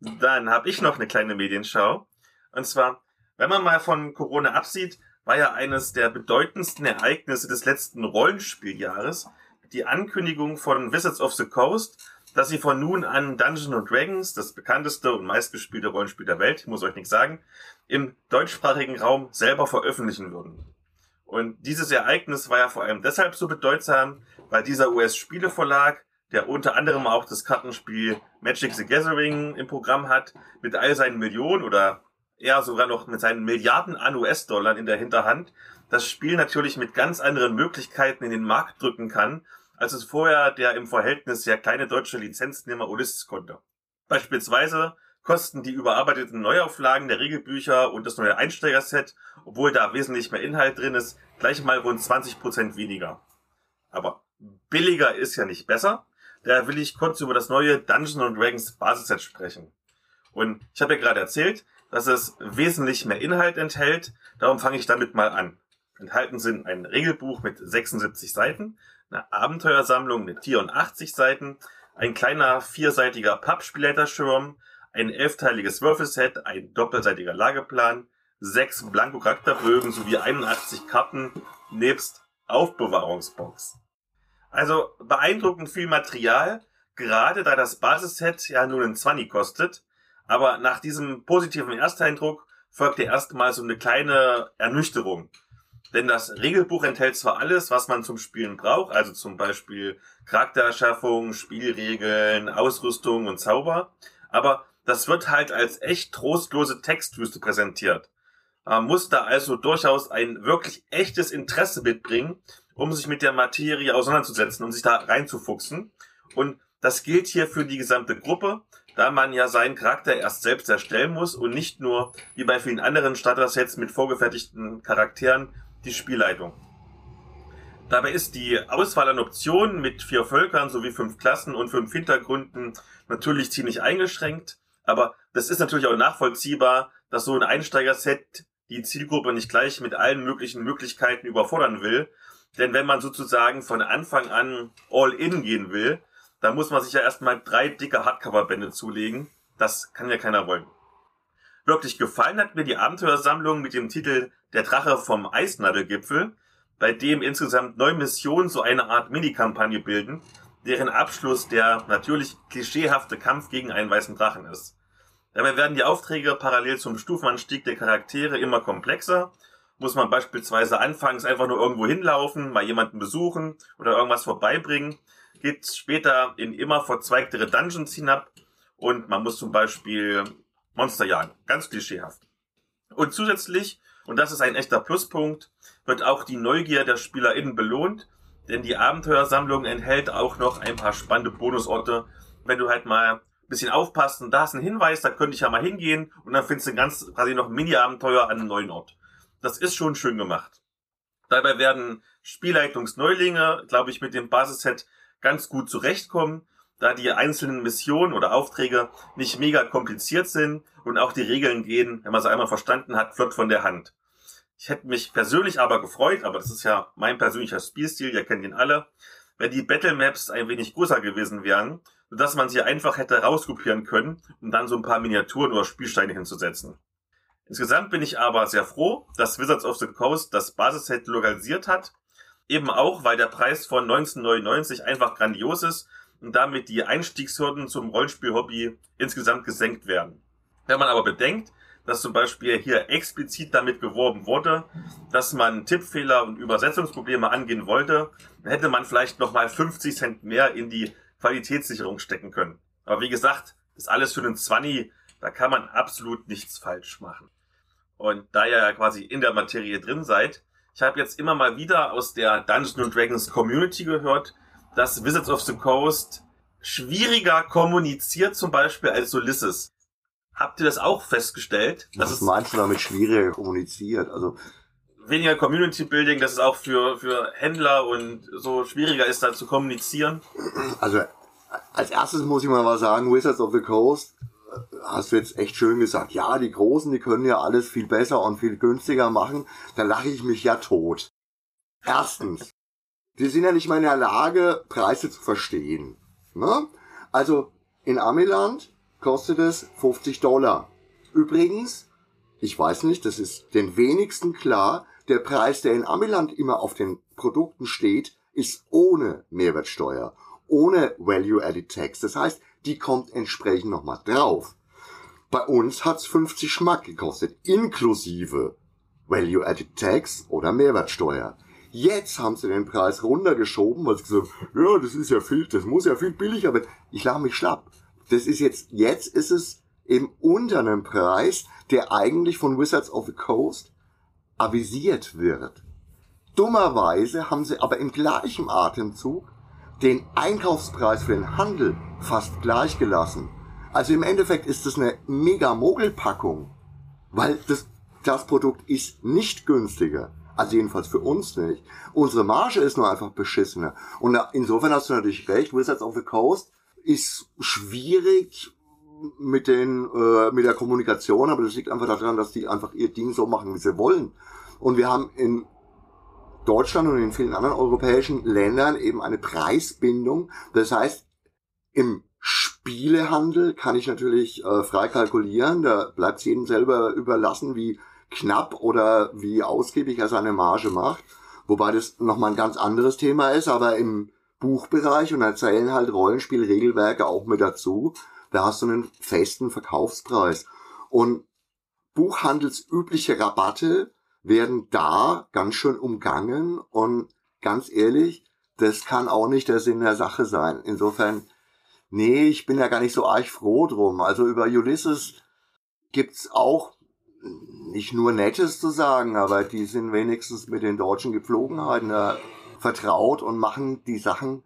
Dann habe ich noch eine kleine Medienschau. Und zwar, wenn man mal von Corona absieht, war ja eines der bedeutendsten Ereignisse des letzten Rollenspieljahres die Ankündigung von Wizards of the Coast, dass sie von nun an Dungeons Dragons, das bekannteste und meistgespielte Rollenspiel der Welt, muss euch nichts sagen, im deutschsprachigen Raum selber veröffentlichen würden. Und dieses Ereignis war ja vor allem deshalb so bedeutsam, weil dieser US-Spieleverlag, der unter anderem auch das Kartenspiel Magic the Gathering im Programm hat, mit all seinen Millionen oder eher sogar noch mit seinen Milliarden an US-Dollar in der Hinterhand, das Spiel natürlich mit ganz anderen Möglichkeiten in den Markt drücken kann als es vorher der im Verhältnis sehr kleine deutsche Lizenznehmer Ulysses konnte. Beispielsweise kosten die überarbeiteten Neuauflagen der Regelbücher und das neue Einsteigerset, obwohl da wesentlich mehr Inhalt drin ist, gleich mal rund 20% weniger. Aber billiger ist ja nicht besser. Daher will ich kurz über das neue Dungeons Dragons Basisset sprechen. Und ich habe ja gerade erzählt, dass es wesentlich mehr Inhalt enthält, darum fange ich damit mal an. Enthalten sind ein Regelbuch mit 76 Seiten, eine Abenteuersammlung mit 84 Seiten, ein kleiner vierseitiger Pappspielleiterschirm, ein elfteiliges Würfelset, ein doppelseitiger Lageplan, sechs Blanko-Charakterbögen sowie 81 Karten nebst Aufbewahrungsbox. Also beeindruckend viel Material, gerade da das Basisset ja nur ein 20 kostet. Aber nach diesem positiven Ersteindruck folgte erstmal so eine kleine Ernüchterung. Denn das Regelbuch enthält zwar alles, was man zum Spielen braucht, also zum Beispiel Charaktererschaffung, Spielregeln, Ausrüstung und Zauber, aber das wird halt als echt trostlose Textwüste präsentiert. Man muss da also durchaus ein wirklich echtes Interesse mitbringen, um sich mit der Materie auseinanderzusetzen, um sich da reinzufuchsen. Und das gilt hier für die gesamte Gruppe, da man ja seinen Charakter erst selbst erstellen muss und nicht nur, wie bei vielen anderen Starter-Sets mit vorgefertigten Charakteren, die Spielleitung. Dabei ist die Auswahl an Optionen mit vier Völkern sowie fünf Klassen und fünf Hintergründen natürlich ziemlich eingeschränkt, aber das ist natürlich auch nachvollziehbar, dass so ein Einsteiger-Set die Zielgruppe nicht gleich mit allen möglichen Möglichkeiten überfordern will, denn wenn man sozusagen von Anfang an all in gehen will, dann muss man sich ja erstmal drei dicke Hardcover-Bände zulegen. Das kann ja keiner wollen. Wirklich gefallen hat mir die Abenteuersammlung mit dem Titel Der Drache vom Eisnadelgipfel, bei dem insgesamt neun Missionen so eine Art Minikampagne bilden, deren Abschluss der natürlich klischeehafte Kampf gegen einen weißen Drachen ist. Dabei werden die Aufträge parallel zum Stufenanstieg der Charaktere immer komplexer. Muss man beispielsweise anfangs einfach nur irgendwo hinlaufen, mal jemanden besuchen oder irgendwas vorbeibringen, geht später in immer verzweigtere Dungeons hinab und man muss zum Beispiel Monster jagen. Ganz klischeehaft. Und zusätzlich, und das ist ein echter Pluspunkt, wird auch die Neugier der SpielerInnen belohnt, denn die Abenteuersammlung enthält auch noch ein paar spannende Bonusorte, wenn du halt mal ein bisschen aufpasst und da ist ein Hinweis, da könnte ich ja mal hingehen. Und dann findest du ganz quasi noch Mini-Abenteuer an einem neuen Ort. Das ist schon schön gemacht. Dabei werden Spielleitungsneulinge, glaube ich, mit dem Basisset ganz gut zurechtkommen, da die einzelnen Missionen oder Aufträge nicht mega kompliziert sind und auch die Regeln gehen, wenn man sie einmal verstanden hat, flott von der Hand. Ich hätte mich persönlich aber gefreut, aber das ist ja mein persönlicher Spielstil, ihr kennt ihn alle, wenn die Battle Maps ein wenig größer gewesen wären, sodass man sie einfach hätte rauskopieren können, um dann so ein paar Miniaturen oder Spielsteine hinzusetzen. Insgesamt bin ich aber sehr froh, dass Wizards of the Coast das Basisset lokalisiert hat Eben auch, weil der Preis von 1999 einfach grandios ist und damit die Einstiegshürden zum Rollenspiel-Hobby insgesamt gesenkt werden. Wenn man aber bedenkt, dass zum Beispiel hier explizit damit geworben wurde, dass man Tippfehler und Übersetzungsprobleme angehen wollte, hätte man vielleicht nochmal 50 Cent mehr in die Qualitätssicherung stecken können. Aber wie gesagt, ist alles für einen Zwanni, da kann man absolut nichts falsch machen. Und da ihr ja quasi in der Materie drin seid, ich habe jetzt immer mal wieder aus der Dungeons Dragons Community gehört, dass Wizards of the Coast schwieriger kommuniziert zum Beispiel als Ulysses. Habt ihr das auch festgestellt? Was meinst du damit schwieriger kommuniziert? Also weniger Community Building, dass es auch für, für Händler und so schwieriger ist, da zu kommunizieren? Also als erstes muss ich mal was sagen, Wizards of the Coast hast du jetzt echt schön gesagt, ja, die Großen, die können ja alles viel besser und viel günstiger machen, da lache ich mich ja tot. Erstens, die sind ja nicht mal in der Lage, Preise zu verstehen. Ne? Also in Amiland kostet es 50 Dollar. Übrigens, ich weiß nicht, das ist den wenigsten klar, der Preis, der in Amiland immer auf den Produkten steht, ist ohne Mehrwertsteuer, ohne Value-Added Tax. Das heißt, die kommt entsprechend nochmal drauf. Bei uns hat's 50 Schmack gekostet, inklusive Value-Added Tax oder Mehrwertsteuer. Jetzt haben sie den Preis runtergeschoben, weil sie gesagt haben, ja, das ist ja viel, das muss ja viel billiger werden. Ich lach mich schlapp. Das ist jetzt, jetzt ist es eben unter einem Preis, der eigentlich von Wizards of the Coast avisiert wird. Dummerweise haben sie aber im gleichen Atemzug den Einkaufspreis für den Handel fast gleich gelassen. Also im Endeffekt ist das eine mega Mogelpackung, weil das, das Produkt ist nicht günstiger. Also jedenfalls für uns nicht. Unsere Marge ist nur einfach beschissener. Und insofern hast du natürlich recht, Wizards of the Coast ist schwierig mit den äh, mit der Kommunikation, aber das liegt einfach daran, dass die einfach ihr Ding so machen, wie sie wollen. Und wir haben in Deutschland und in vielen anderen europäischen Ländern eben eine Preisbindung. Das heißt, im Spielehandel kann ich natürlich äh, frei kalkulieren. Da bleibt es jedem selber überlassen, wie knapp oder wie ausgiebig er seine Marge macht. Wobei das nochmal ein ganz anderes Thema ist, aber im Buchbereich und erzählen halt Rollenspielregelwerke auch mit dazu. Da hast du einen festen Verkaufspreis. Und buchhandelsübliche Rabatte werden da ganz schön umgangen und ganz ehrlich, das kann auch nicht der Sinn der Sache sein. Insofern, nee, ich bin ja gar nicht so arg froh drum. Also über Ulysses gibt's auch nicht nur Nettes zu sagen, aber die sind wenigstens mit den deutschen Gepflogenheiten äh, vertraut und machen die Sachen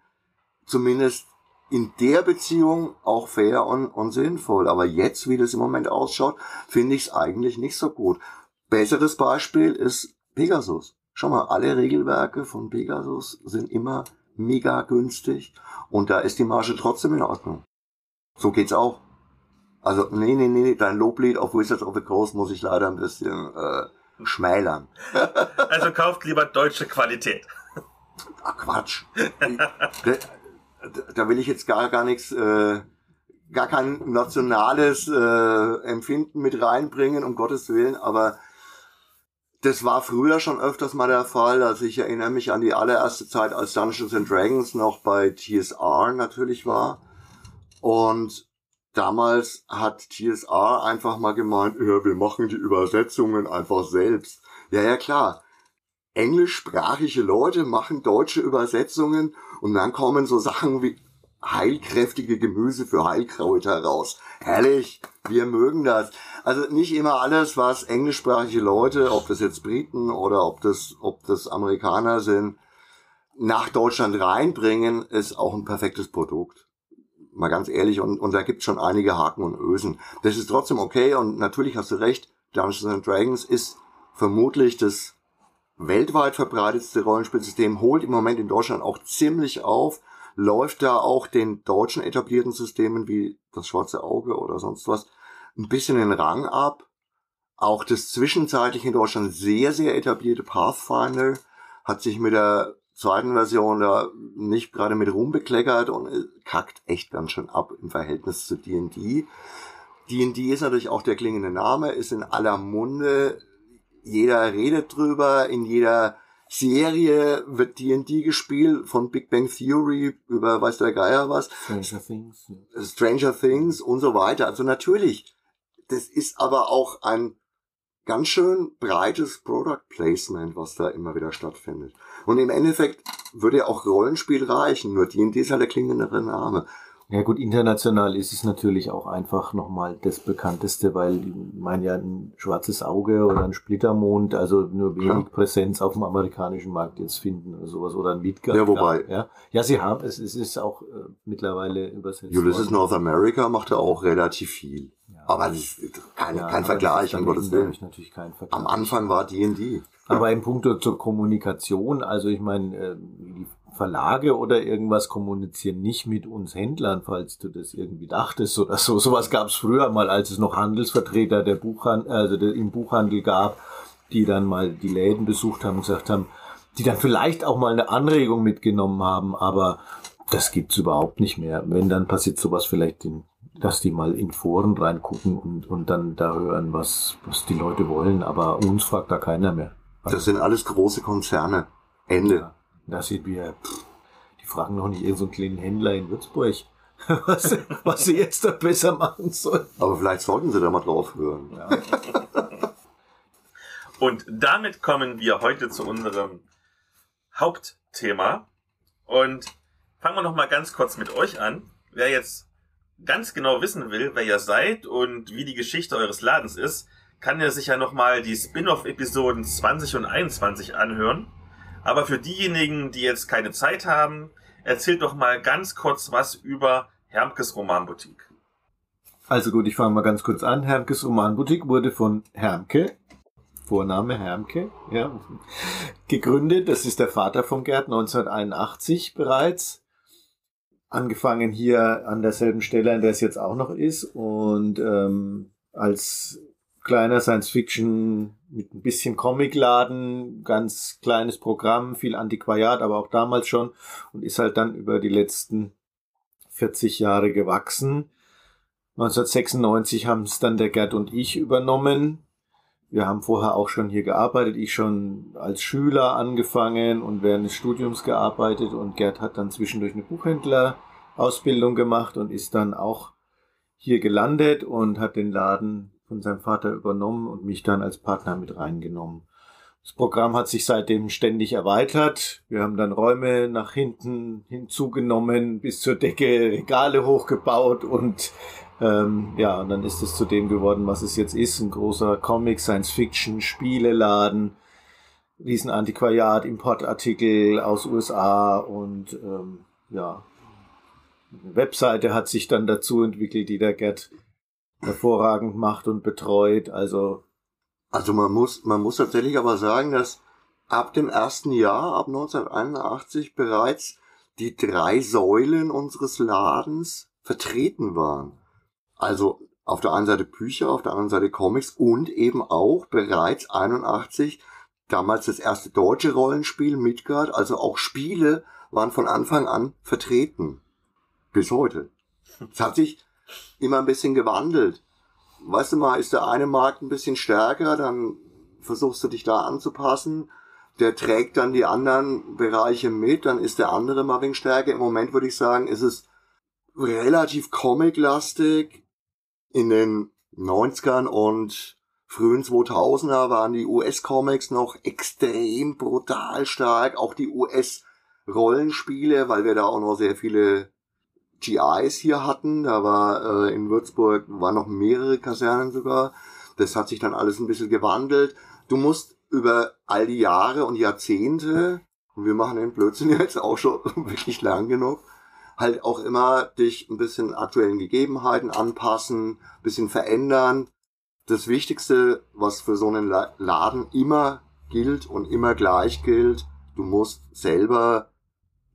zumindest in der Beziehung auch fair und, und sinnvoll. Aber jetzt, wie das im Moment ausschaut, finde ich es eigentlich nicht so gut. Besseres Beispiel ist Pegasus. Schau mal, alle Regelwerke von Pegasus sind immer mega günstig und da ist die Marge trotzdem in Ordnung. So geht's auch. Also, nee, nee, nee, dein Loblied auf Wizards of the Coast muss ich leider ein bisschen äh, schmälern. <laughs> Also kauft lieber deutsche Qualität. Ach Quatsch. da, da will ich jetzt gar gar nichts, äh, gar kein nationales äh, Empfinden mit reinbringen, um Gottes Willen, aber das war früher schon öfters mal der Fall. Also ich erinnere mich an die allererste Zeit, als Dungeons and Dragons noch bei TSR natürlich war. Und damals hat TSR einfach mal gemeint, ja, wir machen die Übersetzungen einfach selbst. Ja, ja, klar. Englischsprachige Leute machen deutsche Übersetzungen und dann kommen so Sachen wie heilkräftige Gemüse für Heilkräuter raus. Herrlich, wir mögen das. Also nicht immer alles, was englischsprachige Leute, ob das jetzt Briten oder ob das, ob das Amerikaner sind, nach Deutschland reinbringen, ist auch ein perfektes Produkt. Mal ganz ehrlich, und, und da gibt es schon einige Haken und Ösen. Das ist trotzdem okay und natürlich hast du recht, Dungeons and Dragons ist vermutlich das weltweit verbreitetste Rollenspielsystem, holt im Moment in Deutschland auch ziemlich auf läuft da auch den deutschen etablierten Systemen wie das Schwarze Auge oder sonst was ein bisschen den Rang ab. Auch das zwischenzeitlich in Deutschland sehr, sehr etablierte Pathfinder hat sich mit der zweiten Version da nicht gerade mit Ruhm bekleckert und kackt echt ganz schön ab im Verhältnis zu D&D. D&D ist natürlich auch der klingende Name, ist in aller Munde. Jeder redet drüber, in jeder Serie wird D&D gespielt, von Big Bang Theory über weiß der Geier was. Stranger Things. Stranger Things und so weiter. Also natürlich, das ist aber auch ein ganz schön breites Product Placement, was da immer wieder stattfindet. Und im Endeffekt würde ja auch Rollenspiel reichen, nur D&D ist halt der klingendere Name. Ja gut, international ist es natürlich auch einfach nochmal das bekannteste, weil meine ja ein schwarzes Auge oder ein Splittermond, also nur wenig ja. Präsenz auf dem amerikanischen Markt jetzt finden oder sowas oder ein Midgard. Ja, wobei. Ja, ja sie haben, es, es ist auch äh, mittlerweile übersetzt. Ulysses North America macht ja auch relativ viel. Aber das ist keine, ja, kein Vergleich, um Gottes Willen. Natürlich kein Vergleich. Am Anfang war D&D. Aber im Punkt zur Kommunikation, also ich meine, äh, die Verlage oder irgendwas kommunizieren nicht mit uns Händlern, falls du das irgendwie dachtest oder so. Sowas gab es früher mal, als es noch Handelsvertreter der Buchhandel, also der, im Buchhandel gab, die dann mal die Läden besucht haben und gesagt haben, die dann vielleicht auch mal eine Anregung mitgenommen haben, aber das gibt's überhaupt nicht mehr. Wenn, dann passiert sowas vielleicht in, dass die mal in Foren reingucken und, und dann da hören, was, was die Leute wollen, aber uns fragt da keiner mehr. Das sind alles große Konzerne. Ende. Ja. Da sind wir, pff, die fragen noch nicht irgendeinen so kleinen Händler in Würzburg, <laughs> was, was sie jetzt da besser machen sollen. Aber vielleicht sollten sie da mal drauf hören. Ja. <laughs> Und damit kommen wir heute zu unserem Hauptthema. Und fangen wir noch mal ganz kurz mit euch an. Wer jetzt ganz genau wissen will, wer ihr seid und wie die Geschichte eures Ladens ist, kann ja sich ja noch mal die Spin-off-Episoden 20 und 21 anhören. Aber für diejenigen, die jetzt keine Zeit haben, erzählt doch mal ganz kurz was über Hermkes Romanboutique. Also gut, ich fange mal ganz kurz an. Hermkes Romanboutique wurde von Hermke, Vorname Hermke, ja, gegründet. Das ist der Vater von Gerd 1981 bereits. Angefangen hier an derselben Stelle, an der es jetzt auch noch ist. Und ähm, als kleiner Science-Fiction mit ein bisschen Comicladen, ganz kleines Programm, viel Antiquariat, aber auch damals schon und ist halt dann über die letzten 40 Jahre gewachsen. 1996 haben es dann der Gerd und ich übernommen. Wir haben vorher auch schon hier gearbeitet, ich schon als Schüler angefangen und während des Studiums gearbeitet und Gerd hat dann zwischendurch eine Buchhändlerausbildung gemacht und ist dann auch hier gelandet und hat den Laden von seinem Vater übernommen und mich dann als Partner mit reingenommen. Das Programm hat sich seitdem ständig erweitert. Wir haben dann Räume nach hinten hinzugenommen, bis zur Decke Regale hochgebaut und Ähm, ja, und dann ist es zu dem geworden, was es jetzt ist. Ein großer Comic, Science-Fiction, Spieleladen, Riesenantiquariat, Importartikel aus USA und ähm, ja, eine Webseite hat sich dann dazu entwickelt, die der Gerd hervorragend macht und betreut. Also also man muss, man muss tatsächlich aber sagen, dass ab dem ersten Jahr, ab 1981 bereits die drei Säulen unseres Ladens vertreten waren. Also auf der einen Seite Bücher, auf der anderen Seite Comics und eben auch bereits 81 damals das erste deutsche Rollenspiel Midgard, also auch Spiele waren von Anfang an vertreten. Bis heute. Es hat sich immer ein bisschen gewandelt. Weißt du mal, ist der eine Markt ein bisschen stärker, dann versuchst du dich da anzupassen. Der trägt dann die anderen Bereiche mit, dann ist der andere mal wegen stärker. Im Moment würde ich sagen, ist es relativ comic-lastig. In den 90ern und frühen 2000er waren die US-Comics noch extrem brutal stark. Auch die US-Rollenspiele, weil wir da auch noch sehr viele GIs hier hatten. Da war äh, in Würzburg waren noch mehrere Kasernen sogar. Das hat sich dann alles ein bisschen gewandelt. Du musst über all die Jahre und Jahrzehnte, und wir machen den Blödsinn <laughs> jetzt auch schon wirklich lang genug, halt auch immer dich ein bisschen aktuellen Gegebenheiten anpassen, bisschen verändern. Das Wichtigste, was für so einen Laden immer gilt und immer gleich gilt, du musst selber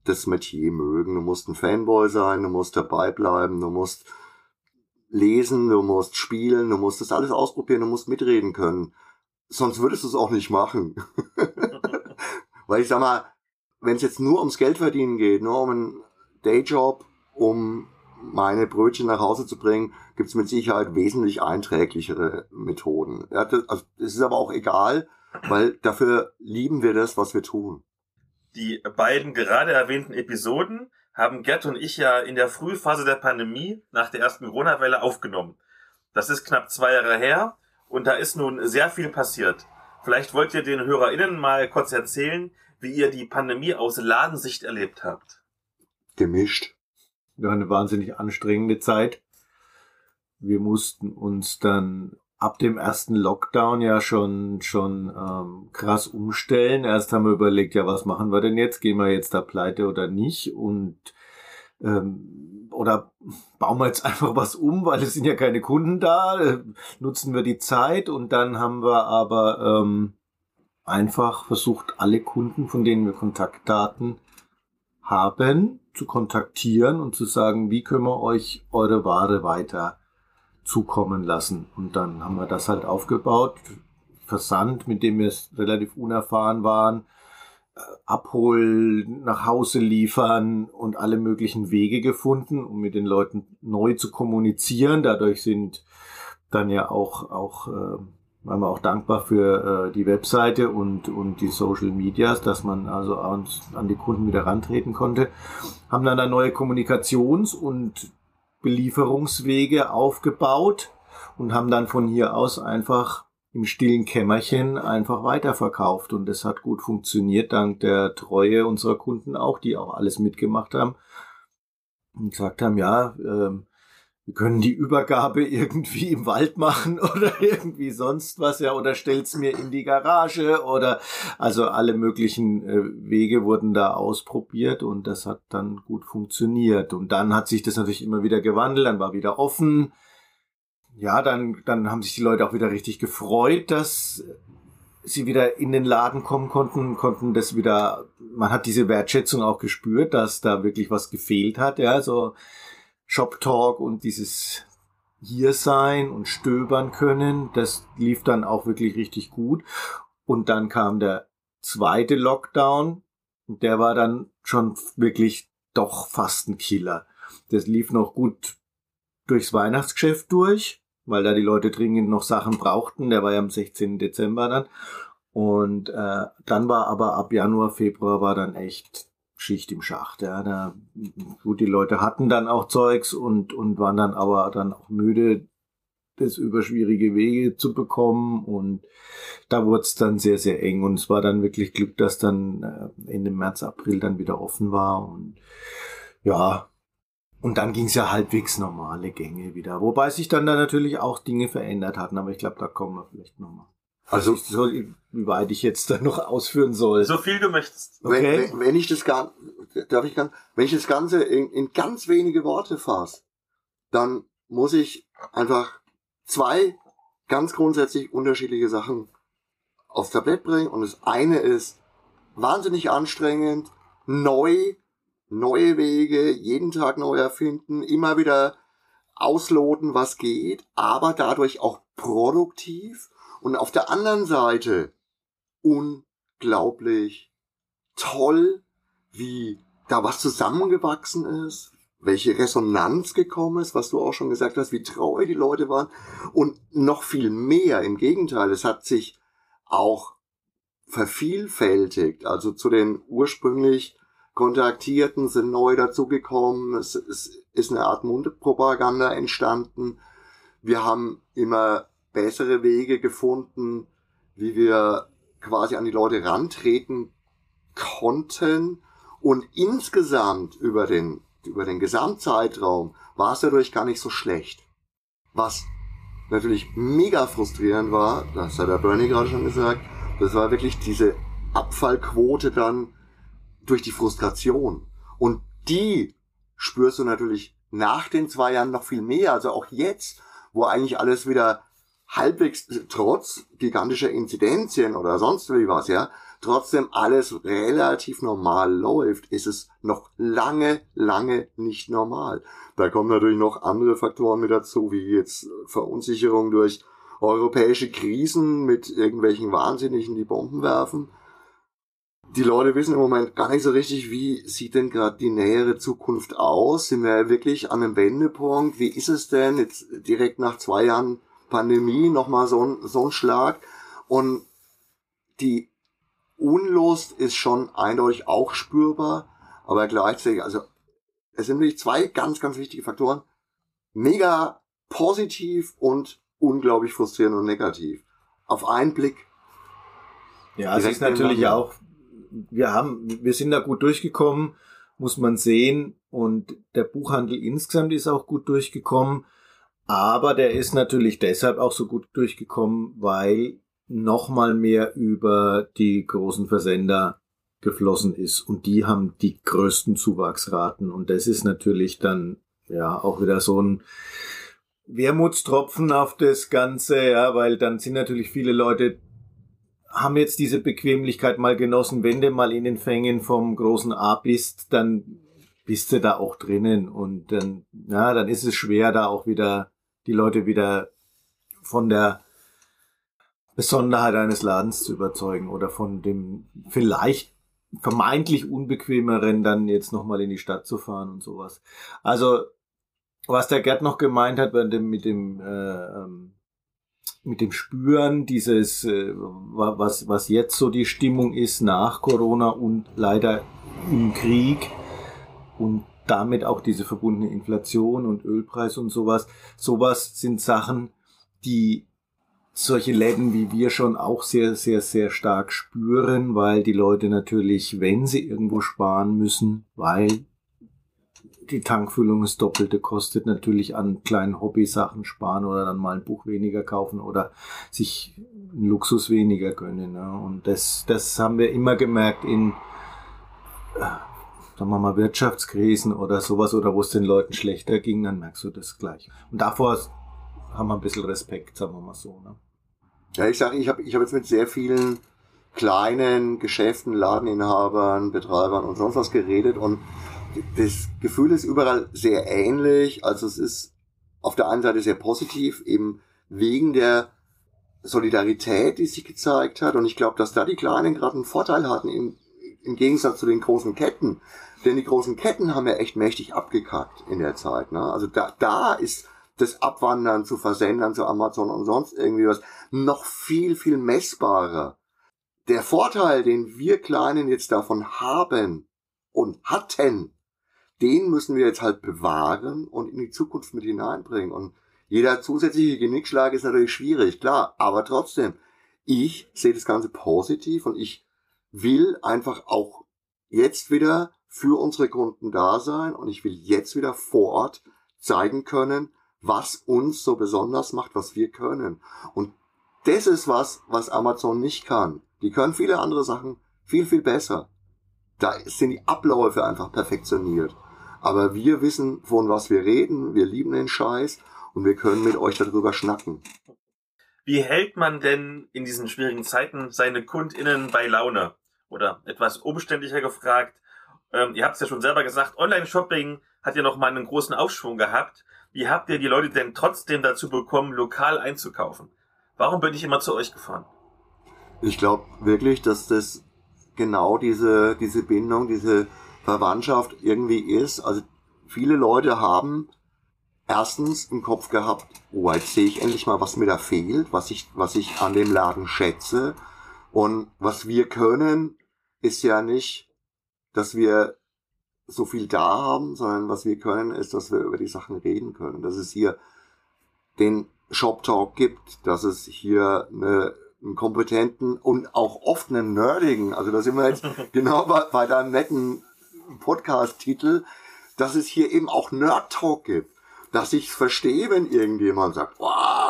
das Metier mögen. Du musst ein Fanboy sein, du musst dabei bleiben, du musst lesen, du musst spielen, du musst das alles ausprobieren, du musst mitreden können. Sonst würdest du es auch nicht machen. <laughs> Weil ich sag mal, wenn es jetzt nur ums Geld verdienen geht, nur um einen Dayjob, um meine Brötchen nach Hause zu bringen, gibt es mit Sicherheit wesentlich einträglichere Methoden. Ja, das, also, das ist aber auch egal, weil dafür lieben wir das, was wir tun. Die beiden gerade erwähnten Episoden haben Gerd und ich ja in der Frühphase der Pandemie nach der ersten Corona-Welle aufgenommen. Das ist knapp zwei Jahre her und da ist nun sehr viel passiert. Vielleicht wollt ihr den HörerInnen mal kurz erzählen, wie ihr die Pandemie aus Ladensicht erlebt habt. Gemischt. Ja, eine wahnsinnig anstrengende Zeit. Wir mussten uns dann ab dem ersten Lockdown ja schon schon ähm, krass umstellen. Erst haben wir überlegt, ja, was machen wir denn jetzt? Gehen wir jetzt da pleite oder nicht? Und ähm, oder bauen wir jetzt <laughs> einfach was um, weil es sind ja keine Kunden da, äh, nutzen wir die Zeit und dann haben wir aber ähm, einfach versucht, alle Kunden, von denen wir Kontaktdaten haben, zu kontaktieren und zu sagen, wie können wir euch eure Ware weiter zukommen lassen. Und dann haben wir das halt aufgebaut. Versand, mit dem wir relativ unerfahren waren, äh, abholen, nach Hause liefern und alle möglichen Wege gefunden, um mit den Leuten neu zu kommunizieren. Dadurch sind dann ja auch, auch äh, waren wir auch dankbar für äh, die Webseite und, und die Social Medias, dass man also an, an die Kunden wieder rantreten konnte. Haben dann eine neue Kommunikations- und Belieferungswege aufgebaut und haben dann von hier aus einfach im stillen Kämmerchen einfach weiterverkauft. Und das hat gut funktioniert, dank der Treue unserer Kunden auch, die auch alles mitgemacht haben und gesagt haben, ja, ähm, wir können die Übergabe irgendwie im Wald machen <laughs> oder irgendwie sonst was, ja, oder stell's mir in die Garage oder also alle möglichen äh, Wege wurden da ausprobiert und das hat dann gut funktioniert. Und dann hat sich das natürlich immer wieder gewandelt, dann war wieder offen. Ja, dann, dann haben sich die Leute auch wieder richtig gefreut, dass sie wieder in den Laden kommen konnten, konnten das wieder, man hat diese Wertschätzung auch gespürt, dass da wirklich was gefehlt hat, ja, so, Shop Talk und dieses hier sein und stöbern können, das lief dann auch wirklich richtig gut. Und dann kam der zweite Lockdown und der war dann schon wirklich doch fast ein Killer. Das lief noch gut durchs Weihnachtsgeschäft durch, weil da die Leute dringend noch Sachen brauchten. Der war ja am 16. Dezember dann. Und äh, dann war aber ab Januar, Februar war dann echt Schicht im Schacht. Ja, da, gut, die Leute hatten dann auch Zeugs und, und waren dann aber dann auch müde, das über schwierige Wege zu bekommen und da wurde es dann sehr, sehr eng und es war dann wirklich Glück, dass dann äh, Ende März, April dann wieder offen war und ja, und dann ging es ja halbwegs normale Gänge wieder. Wobei sich dann da natürlich auch Dinge verändert hatten, aber ich glaube, da kommen wir vielleicht nochmal. Also, ich soll, wie weit ich jetzt <laughs> da noch ausführen soll. So viel du möchtest. Okay. Wenn, wenn ich das gar, darf ich ganz, wenn ich das Ganze in, in ganz wenige Worte fasse, dann muss ich einfach zwei ganz grundsätzlich unterschiedliche Sachen aufs Tablett bringen. Und das eine ist wahnsinnig anstrengend, neu, neue Wege, jeden Tag neu erfinden, immer wieder ausloten, was geht, aber dadurch auch produktiv und auf der anderen Seite unglaublich toll, wie da was zusammengewachsen ist, welche Resonanz gekommen ist, was du auch schon gesagt hast, wie treu die Leute waren und noch viel mehr. Im Gegenteil, es hat sich auch vervielfältigt. Also zu den ursprünglich Kontaktierten sind neu dazugekommen. Es, es ist eine Art Mundpropaganda entstanden. Wir haben immer bessere Wege gefunden, wie wir quasi an die Leute rantreten konnten. Und insgesamt über den, über den Gesamtzeitraum war es dadurch gar nicht so schlecht. Was natürlich mega frustrierend war, das hat der Bernie gerade schon gesagt, das war wirklich diese Abfallquote dann durch die Frustration. Und die spürst du natürlich nach den zwei Jahren noch viel mehr. Also auch jetzt, wo eigentlich alles wieder halbwegs trotz gigantischer Inzidenzien oder sonst wie was, ja, trotzdem alles relativ normal läuft, ist es noch lange, lange nicht normal. Da kommen natürlich noch andere Faktoren mit dazu, wie jetzt Verunsicherung durch europäische Krisen mit irgendwelchen Wahnsinnigen, die Bomben werfen. Die Leute wissen im Moment gar nicht so richtig, wie sieht denn gerade die nähere Zukunft aus? Sind wir wirklich an einem Wendepunkt? Wie ist es denn jetzt direkt nach zwei Jahren Pandemie nochmal so ein, so ein Schlag. Und die Unlust ist schon eindeutig auch spürbar, aber gleichzeitig, also es sind wirklich zwei ganz, ganz wichtige Faktoren. Mega positiv und unglaublich frustrierend und negativ. Auf einen Blick. Ja, es ist natürlich auch, wir haben, wir sind da gut durchgekommen, muss man sehen. Und der Buchhandel insgesamt ist auch gut durchgekommen. Aber der ist natürlich deshalb auch so gut durchgekommen, weil nochmal mehr über die großen Versender geflossen ist. Und die haben die größten Zuwachsraten. Und das ist natürlich dann ja auch wieder so ein Wermutstropfen auf das Ganze, ja, weil dann sind natürlich viele Leute haben jetzt diese Bequemlichkeit mal genossen, wenn du mal in den Fängen vom großen A bist, dann bist du da auch drinnen. Und dann, ja, dann ist es schwer, da auch wieder die Leute wieder von der Besonderheit eines Ladens zu überzeugen oder von dem vielleicht vermeintlich unbequemeren dann jetzt nochmal in die Stadt zu fahren und sowas. Also was der Gerd noch gemeint hat mit dem, mit dem, äh, ähm, mit dem Spüren dieses, äh, was, was jetzt so die Stimmung ist nach Corona und leider im Krieg und damit auch diese verbundene Inflation und Ölpreis und sowas. Sowas sind Sachen, die solche Läden wie wir schon auch sehr, sehr, sehr stark spüren, weil die Leute natürlich, wenn sie irgendwo sparen müssen, weil die Tankfüllung das Doppelte kostet, natürlich an kleinen Hobbysachen sparen oder dann mal ein Buch weniger kaufen oder sich einen Luxus weniger gönnen. Ne? Und das, das haben wir immer gemerkt in sagen wir mal, Wirtschaftskrisen oder sowas oder wo es den Leuten schlechter ging, dann merkst du das gleich. Und davor haben wir ein bisschen Respekt, sagen wir mal so. Ne? Ja, ich sage, ich habe ich hab jetzt mit sehr vielen kleinen Geschäften, Ladeninhabern, Betreibern und sonst was geredet und das Gefühl ist überall sehr ähnlich. Also es ist auf der einen Seite sehr positiv, eben wegen der Solidarität, die sich gezeigt hat. Und ich glaube, dass da die Kleinen gerade einen Vorteil hatten im, im Gegensatz zu den großen Ketten, denn die großen Ketten haben ja echt mächtig abgekackt in der Zeit. Ne? Also da, da ist das Abwandern zu Versendern zu Amazon und sonst irgendwie was noch viel, viel messbarer. Der Vorteil, den wir Kleinen jetzt davon haben und hatten, den müssen wir jetzt halt bewahren und in die Zukunft mit hineinbringen. Und jeder zusätzliche Genickschlag ist natürlich schwierig, klar, aber trotzdem, ich sehe das Ganze positiv und ich will einfach auch jetzt wieder für unsere Kunden da sein und ich will jetzt wieder vor Ort zeigen können, was uns so besonders macht, was wir können. Und das ist was, was Amazon nicht kann. Die können viele andere Sachen viel, viel besser. Da sind die Abläufe einfach perfektioniert. Aber wir wissen, von was wir reden. Wir lieben den Scheiß und wir können mit euch darüber schnacken. Wie hält man denn in diesen schwierigen Zeiten seine KundInnen bei Laune? Oder etwas umständlicher gefragt, ähm, ihr habt es ja schon selber gesagt, Online-Shopping hat ja noch mal einen großen Aufschwung gehabt. Wie habt ihr die Leute denn trotzdem dazu bekommen, lokal einzukaufen? Warum bin ich immer zu euch gefahren? Ich glaube wirklich, dass das genau diese, diese Bindung, diese Verwandtschaft irgendwie ist. Also viele Leute haben erstens im Kopf gehabt, oh, jetzt sehe ich endlich mal, was mir da fehlt, was ich, was ich an dem Laden schätze. Und was wir können, ist ja nicht, dass wir so viel da haben, sondern was wir können, ist, dass wir über die Sachen reden können. Dass es hier den Shop Talk gibt, dass es hier eine, einen kompetenten und auch oft einen nerdigen, also da sind wir jetzt <laughs> genau bei, bei deinem netten Podcast-Titel, dass es hier eben auch Nerd Talk gibt. Dass ich verstehe, wenn irgendjemand sagt, wow,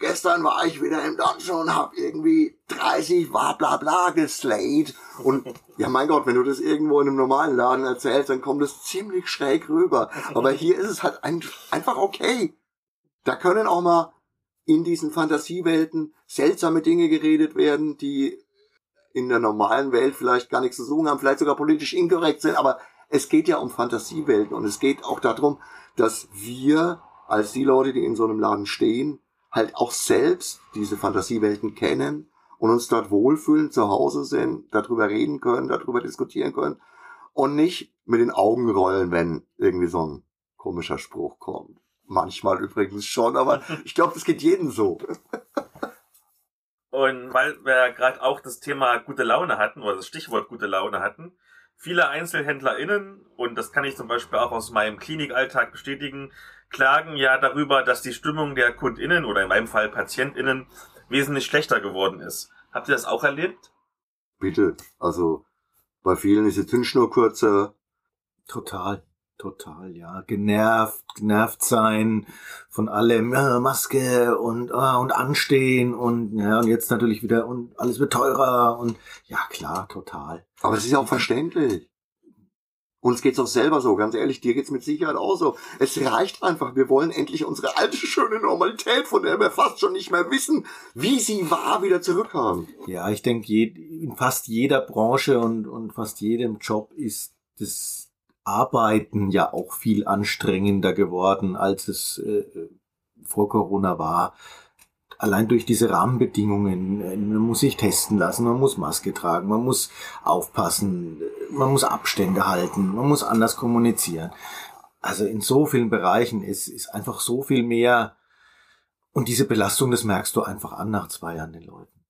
gestern war ich wieder im Dungeon und hab irgendwie 30 bla bla bla geslayed. Und ja, mein Gott, wenn du das irgendwo in einem normalen Laden erzählst, dann kommt es ziemlich schräg rüber. Aber hier ist es halt ein, einfach okay. Da können auch mal in diesen Fantasiewelten seltsame Dinge geredet werden, die in der normalen Welt vielleicht gar nichts zu suchen haben, vielleicht sogar politisch inkorrekt sind, aber es geht ja um Fantasiewelten und es geht auch darum, dass wir als die Leute, die in so einem Laden stehen, halt auch selbst diese Fantasiewelten kennen und uns dort wohlfühlen, zu Hause sind, darüber reden können, darüber diskutieren können und nicht mit den Augen rollen, wenn irgendwie so ein komischer Spruch kommt. Manchmal übrigens schon, aber <laughs> ich glaube, das geht jedem so. Und weil wir gerade auch das Thema gute Laune hatten, oder das Stichwort gute Laune hatten, viele EinzelhändlerInnen, und das kann ich zum Beispiel auch aus meinem Klinikalltag bestätigen, klagen ja darüber, dass die Stimmung der KundInnen oder in meinem Fall PatientInnen wesentlich schlechter geworden ist. Habt ihr das auch erlebt? Bitte. Also bei vielen ist die Zündschnur kürzer. Total. Total, ja. Genervt, genervt sein von allem, ja, Maske und, ah, und anstehen und, ja, und jetzt natürlich wieder, und alles wird teurer und, ja, klar, total. Aber es ist ja auch verständlich. Uns geht's auch selber so, ganz ehrlich, dir geht's mit Sicherheit auch so. Es reicht einfach, wir wollen endlich unsere alte schöne Normalität, von der wir fast schon nicht mehr wissen, wie sie war, wieder zurückhaben. Ja, ich denke, in fast jeder Branche und, und fast jedem Job ist das Arbeiten ja auch viel anstrengender geworden, als es äh, vor Corona war. Allein durch diese Rahmenbedingungen, äh, man muss sich testen lassen, man muss Maske tragen, man muss aufpassen, man muss Abstände halten, man muss anders kommunizieren. Also in so vielen Bereichen ist, ist einfach so viel mehr. Und diese Belastung, das merkst du einfach an nach zwei Jahren den Leuten.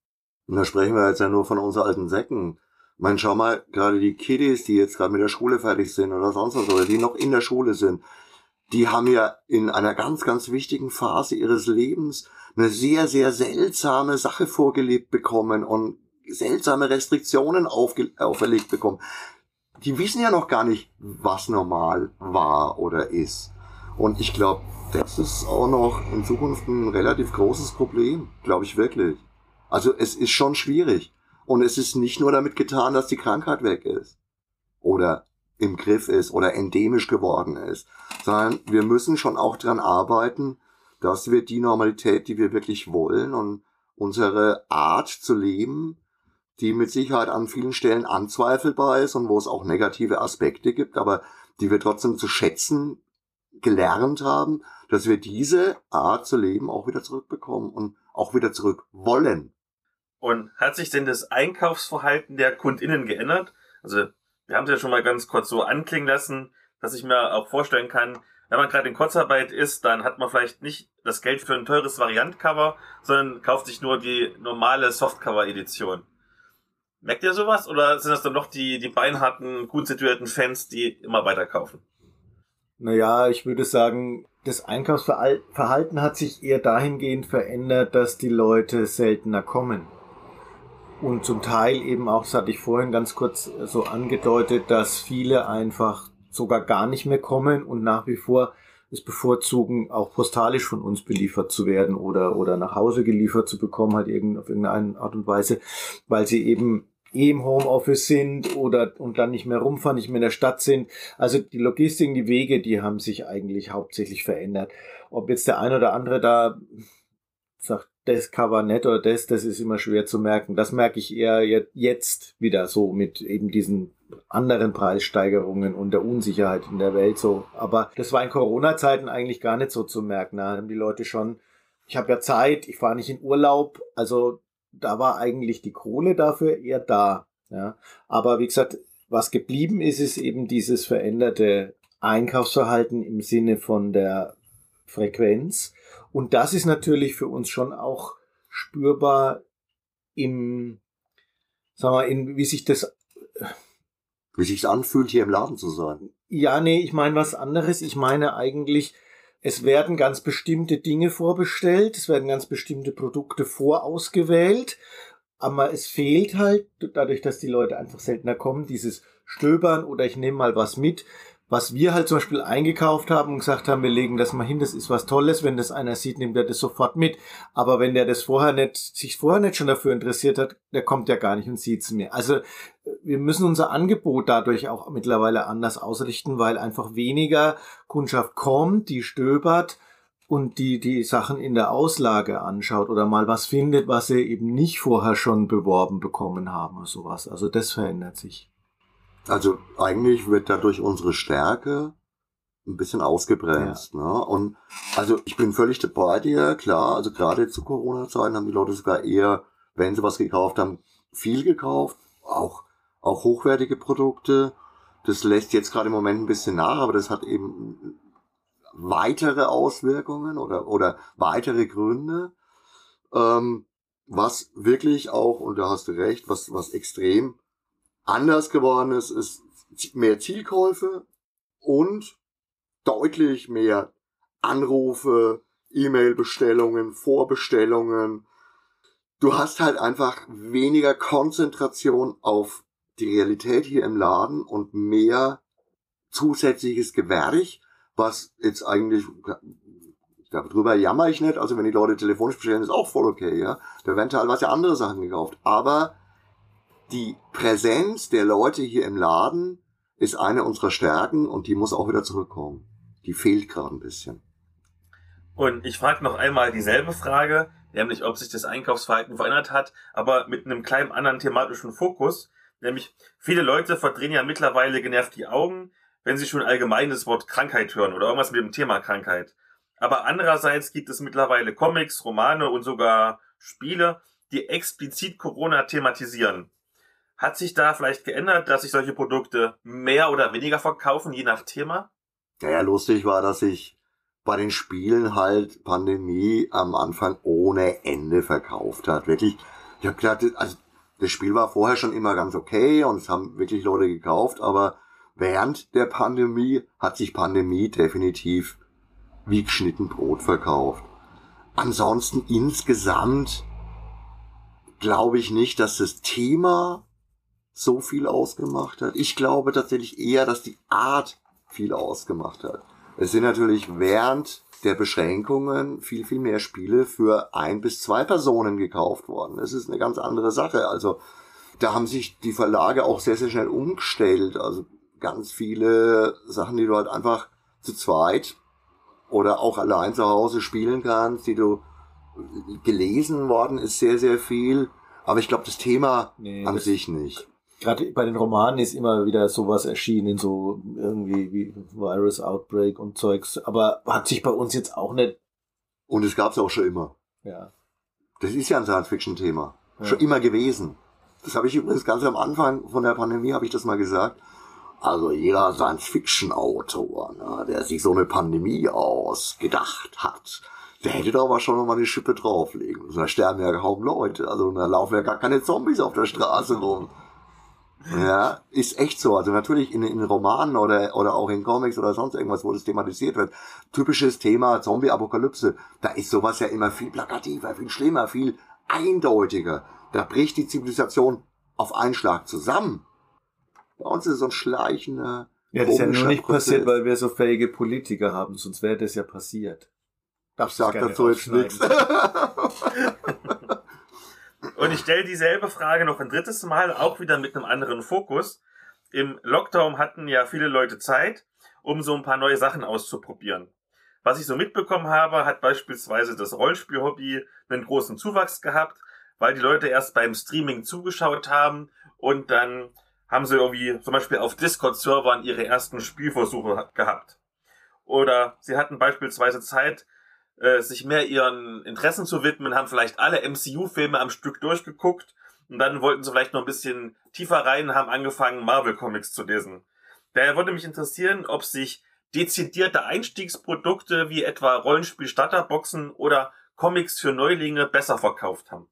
Und da sprechen wir jetzt ja nur von unseren alten Säcken meine, schau mal, gerade die Kiddies, die jetzt gerade mit der Schule fertig sind oder sonst was, oder die noch in der Schule sind, die haben ja in einer ganz, ganz wichtigen Phase ihres Lebens eine sehr, sehr seltsame Sache vorgelebt bekommen und seltsame Restriktionen auferlegt bekommen. Die wissen ja noch gar nicht, was normal war oder ist. Und ich glaube, das ist auch noch in Zukunft ein relativ großes Problem, glaube ich wirklich. Also es ist schon schwierig. Und es ist nicht nur damit getan, dass die Krankheit weg ist oder im Griff ist oder endemisch geworden ist, sondern wir müssen schon auch dran arbeiten, dass wir die Normalität, die wir wirklich wollen und unsere Art zu leben, die mit Sicherheit an vielen Stellen anzweifelbar ist und wo es auch negative Aspekte gibt, aber die wir trotzdem zu schätzen gelernt haben, dass wir diese Art zu leben auch wieder zurückbekommen und auch wieder zurück wollen. Und hat sich denn das Einkaufsverhalten der KundInnen geändert? Also, wir haben es ja schon mal ganz kurz so anklingen lassen, dass ich mir auch vorstellen kann, wenn man gerade in Kurzarbeit ist, dann hat man vielleicht nicht das Geld für ein teures Variantcover, sondern kauft sich nur die normale Softcover-Edition. Merkt ihr sowas oder sind das dann noch die, die beinharten, gut situierten Fans, die immer weiter kaufen? Naja, ich würde sagen, das Einkaufsverhalten hat sich eher dahingehend verändert, dass die Leute seltener kommen Und zum Teil eben auch, das hatte ich vorhin ganz kurz so angedeutet, dass viele einfach sogar gar nicht mehr kommen und nach wie vor es bevorzugen, auch postalisch von uns beliefert zu werden oder, oder nach Hause geliefert zu bekommen, halt irgend, auf irgendeine Art und Weise, weil sie eben eh im Homeoffice sind oder und dann nicht mehr rumfahren, nicht mehr in der Stadt sind. Also die Logistik, die Wege, die haben sich eigentlich hauptsächlich verändert. Ob jetzt der eine oder andere da sagt, das Cover nett oder das, das ist immer schwer zu merken. Das merke ich eher jetzt wieder so mit eben diesen anderen Preissteigerungen und der Unsicherheit in der Welt so. Aber das war in Corona-Zeiten eigentlich gar nicht so zu merken. Da haben die Leute schon, ich habe ja Zeit, ich fahre nicht in Urlaub, also da war eigentlich die Kohle dafür eher da. Ja. Aber wie gesagt, was geblieben ist, ist eben dieses veränderte Einkaufsverhalten im Sinne von der Frequenz. Und das ist natürlich für uns schon auch spürbar im, sagen wir, in, wie sich das wie sich's anfühlt, hier im Laden zu sein. Ja, nee, ich meine was anderes. Ich meine eigentlich, es werden ganz bestimmte Dinge vorbestellt, es werden ganz bestimmte Produkte vorausgewählt, aber es fehlt halt, dadurch, dass die Leute einfach seltener kommen, dieses Stöbern oder ich nehme mal was mit, was wir halt zum Beispiel eingekauft haben und gesagt haben, wir legen das mal hin, das ist was Tolles, wenn das einer sieht, nimmt er das sofort mit. Aber wenn der das vorher nicht, sich vorher nicht schon dafür interessiert hat, der kommt ja gar nicht und sieht's mehr. Also wir müssen unser Angebot dadurch auch mittlerweile anders ausrichten, weil einfach weniger Kundschaft kommt, die stöbert und die die Sachen in der Auslage anschaut oder mal was findet, was sie eben nicht vorher schon beworben bekommen haben oder sowas. Also das verändert sich. Also eigentlich wird dadurch unsere Stärke ein bisschen ausgebremst. Ja. Ne? Und also ich bin völlig bei dir, klar, also gerade zu Corona-Zeiten haben die Leute sogar eher, wenn sie was gekauft haben, viel gekauft, auch, auch hochwertige Produkte. Das lässt jetzt gerade im Moment ein bisschen nach, aber das hat eben weitere Auswirkungen oder, oder weitere Gründe. Ähm, was wirklich auch, und da hast du recht, was, was extrem anders geworden ist, ist mehr Zielkäufe und deutlich mehr Anrufe, E-Mail-Bestellungen, Vorbestellungen. Du hast halt einfach weniger Konzentration auf die Realität hier im Laden und mehr zusätzliches Gewerch, was jetzt eigentlich, darüber jammer ich nicht, also wenn die Leute telefonisch bestellen, ist auch voll okay, ja. Da werden teilweise andere Sachen gekauft. Aber die Präsenz der Leute hier im Laden ist eine unserer Stärken und die muss auch wieder zurückkommen. Die fehlt gerade ein bisschen. Und ich frage noch einmal dieselbe Frage, nämlich ob sich das Einkaufsverhalten verändert hat, aber mit einem kleinen anderen thematischen Fokus. Nämlich viele Leute verdrehen ja mittlerweile genervt die Augen, wenn sie schon allgemein das Wort Krankheit hören oder irgendwas mit dem Thema Krankheit. Aber andererseits gibt es mittlerweile Comics, Romane und sogar Spiele, die explizit Corona thematisieren. Hat sich da vielleicht geändert, dass sich solche Produkte mehr oder weniger verkaufen, je nach Thema? Ja, lustig war, dass sich bei den Spielen halt Pandemie am Anfang ohne Ende verkauft hat. Wirklich, ich habe gedacht, also das Spiel war vorher schon immer ganz okay und es haben wirklich Leute gekauft, aber während der Pandemie hat sich Pandemie definitiv wie geschnitten Brot verkauft. Ansonsten insgesamt glaube ich nicht, dass das Thema so viel ausgemacht hat. Ich glaube tatsächlich eher, dass die Art viel ausgemacht hat. Es sind natürlich während der Beschränkungen viel, viel mehr Spiele für ein bis zwei Personen gekauft worden. Das ist eine ganz andere Sache. Also da haben sich die Verlage auch sehr, sehr schnell umgestellt. Also ganz viele Sachen, die du halt einfach zu zweit oder auch allein zu Hause spielen kannst, die du gelesen worden ist sehr, sehr viel. Aber ich glaube, das Thema nee, an sich nicht gerade bei den Romanen ist immer wieder sowas erschienen, so irgendwie wie Virus Outbreak und Zeugs, aber hat sich bei uns jetzt auch nicht. Und es gab es auch schon immer. Ja. Das ist ja ein Science-Fiction-Thema. Ja. Schon immer gewesen. Das habe ich übrigens ganz am Anfang von der Pandemie, habe ich das mal gesagt. Also jeder Science-Fiction-Autor, ne, der sich so eine Pandemie ausgedacht hat, der hätte da aber schon noch mal eine Schippe drauflegen. Da sterben ja kaum Leute. Also da laufen ja gar keine Zombies auf der Straße rum. Ja, ist echt so. Also natürlich in, in Romanen oder, oder auch in Comics oder sonst irgendwas, wo das thematisiert wird. Typisches Thema Zombie-Apokalypse. Da ist sowas ja immer viel plakativer, viel schlimmer, viel eindeutiger. Da bricht die Zivilisation auf einen Schlag zusammen. Bei uns ist es so ein schleichender. Ja, das ist ja nur nicht Prozess. passiert, weil wir so fähige Politiker haben, sonst wäre das ja passiert. Ich Darfst sag gerne dazu jetzt nichts. <laughs> Und ich stelle dieselbe Frage noch ein drittes Mal, auch wieder mit einem anderen Fokus. Im Lockdown hatten ja viele Leute Zeit, um so ein paar neue Sachen auszuprobieren. Was ich so mitbekommen habe, hat beispielsweise das Rollenspiel-Hobby einen großen Zuwachs gehabt, weil die Leute erst beim Streaming zugeschaut haben und dann haben sie irgendwie zum Beispiel auf Discord-Servern ihre ersten Spielversuche gehabt. Oder sie hatten beispielsweise Zeit, äh, sich mehr ihren Interessen zu widmen, haben vielleicht alle MCU-Filme am Stück durchgeguckt und dann wollten sie vielleicht noch ein bisschen tiefer rein, haben angefangen, Marvel-Comics zu lesen. Daher würde mich interessieren, ob sich dezidierte Einstiegsprodukte wie etwa Rollenspiel-Starterboxen oder Comics für Neulinge besser verkauft haben.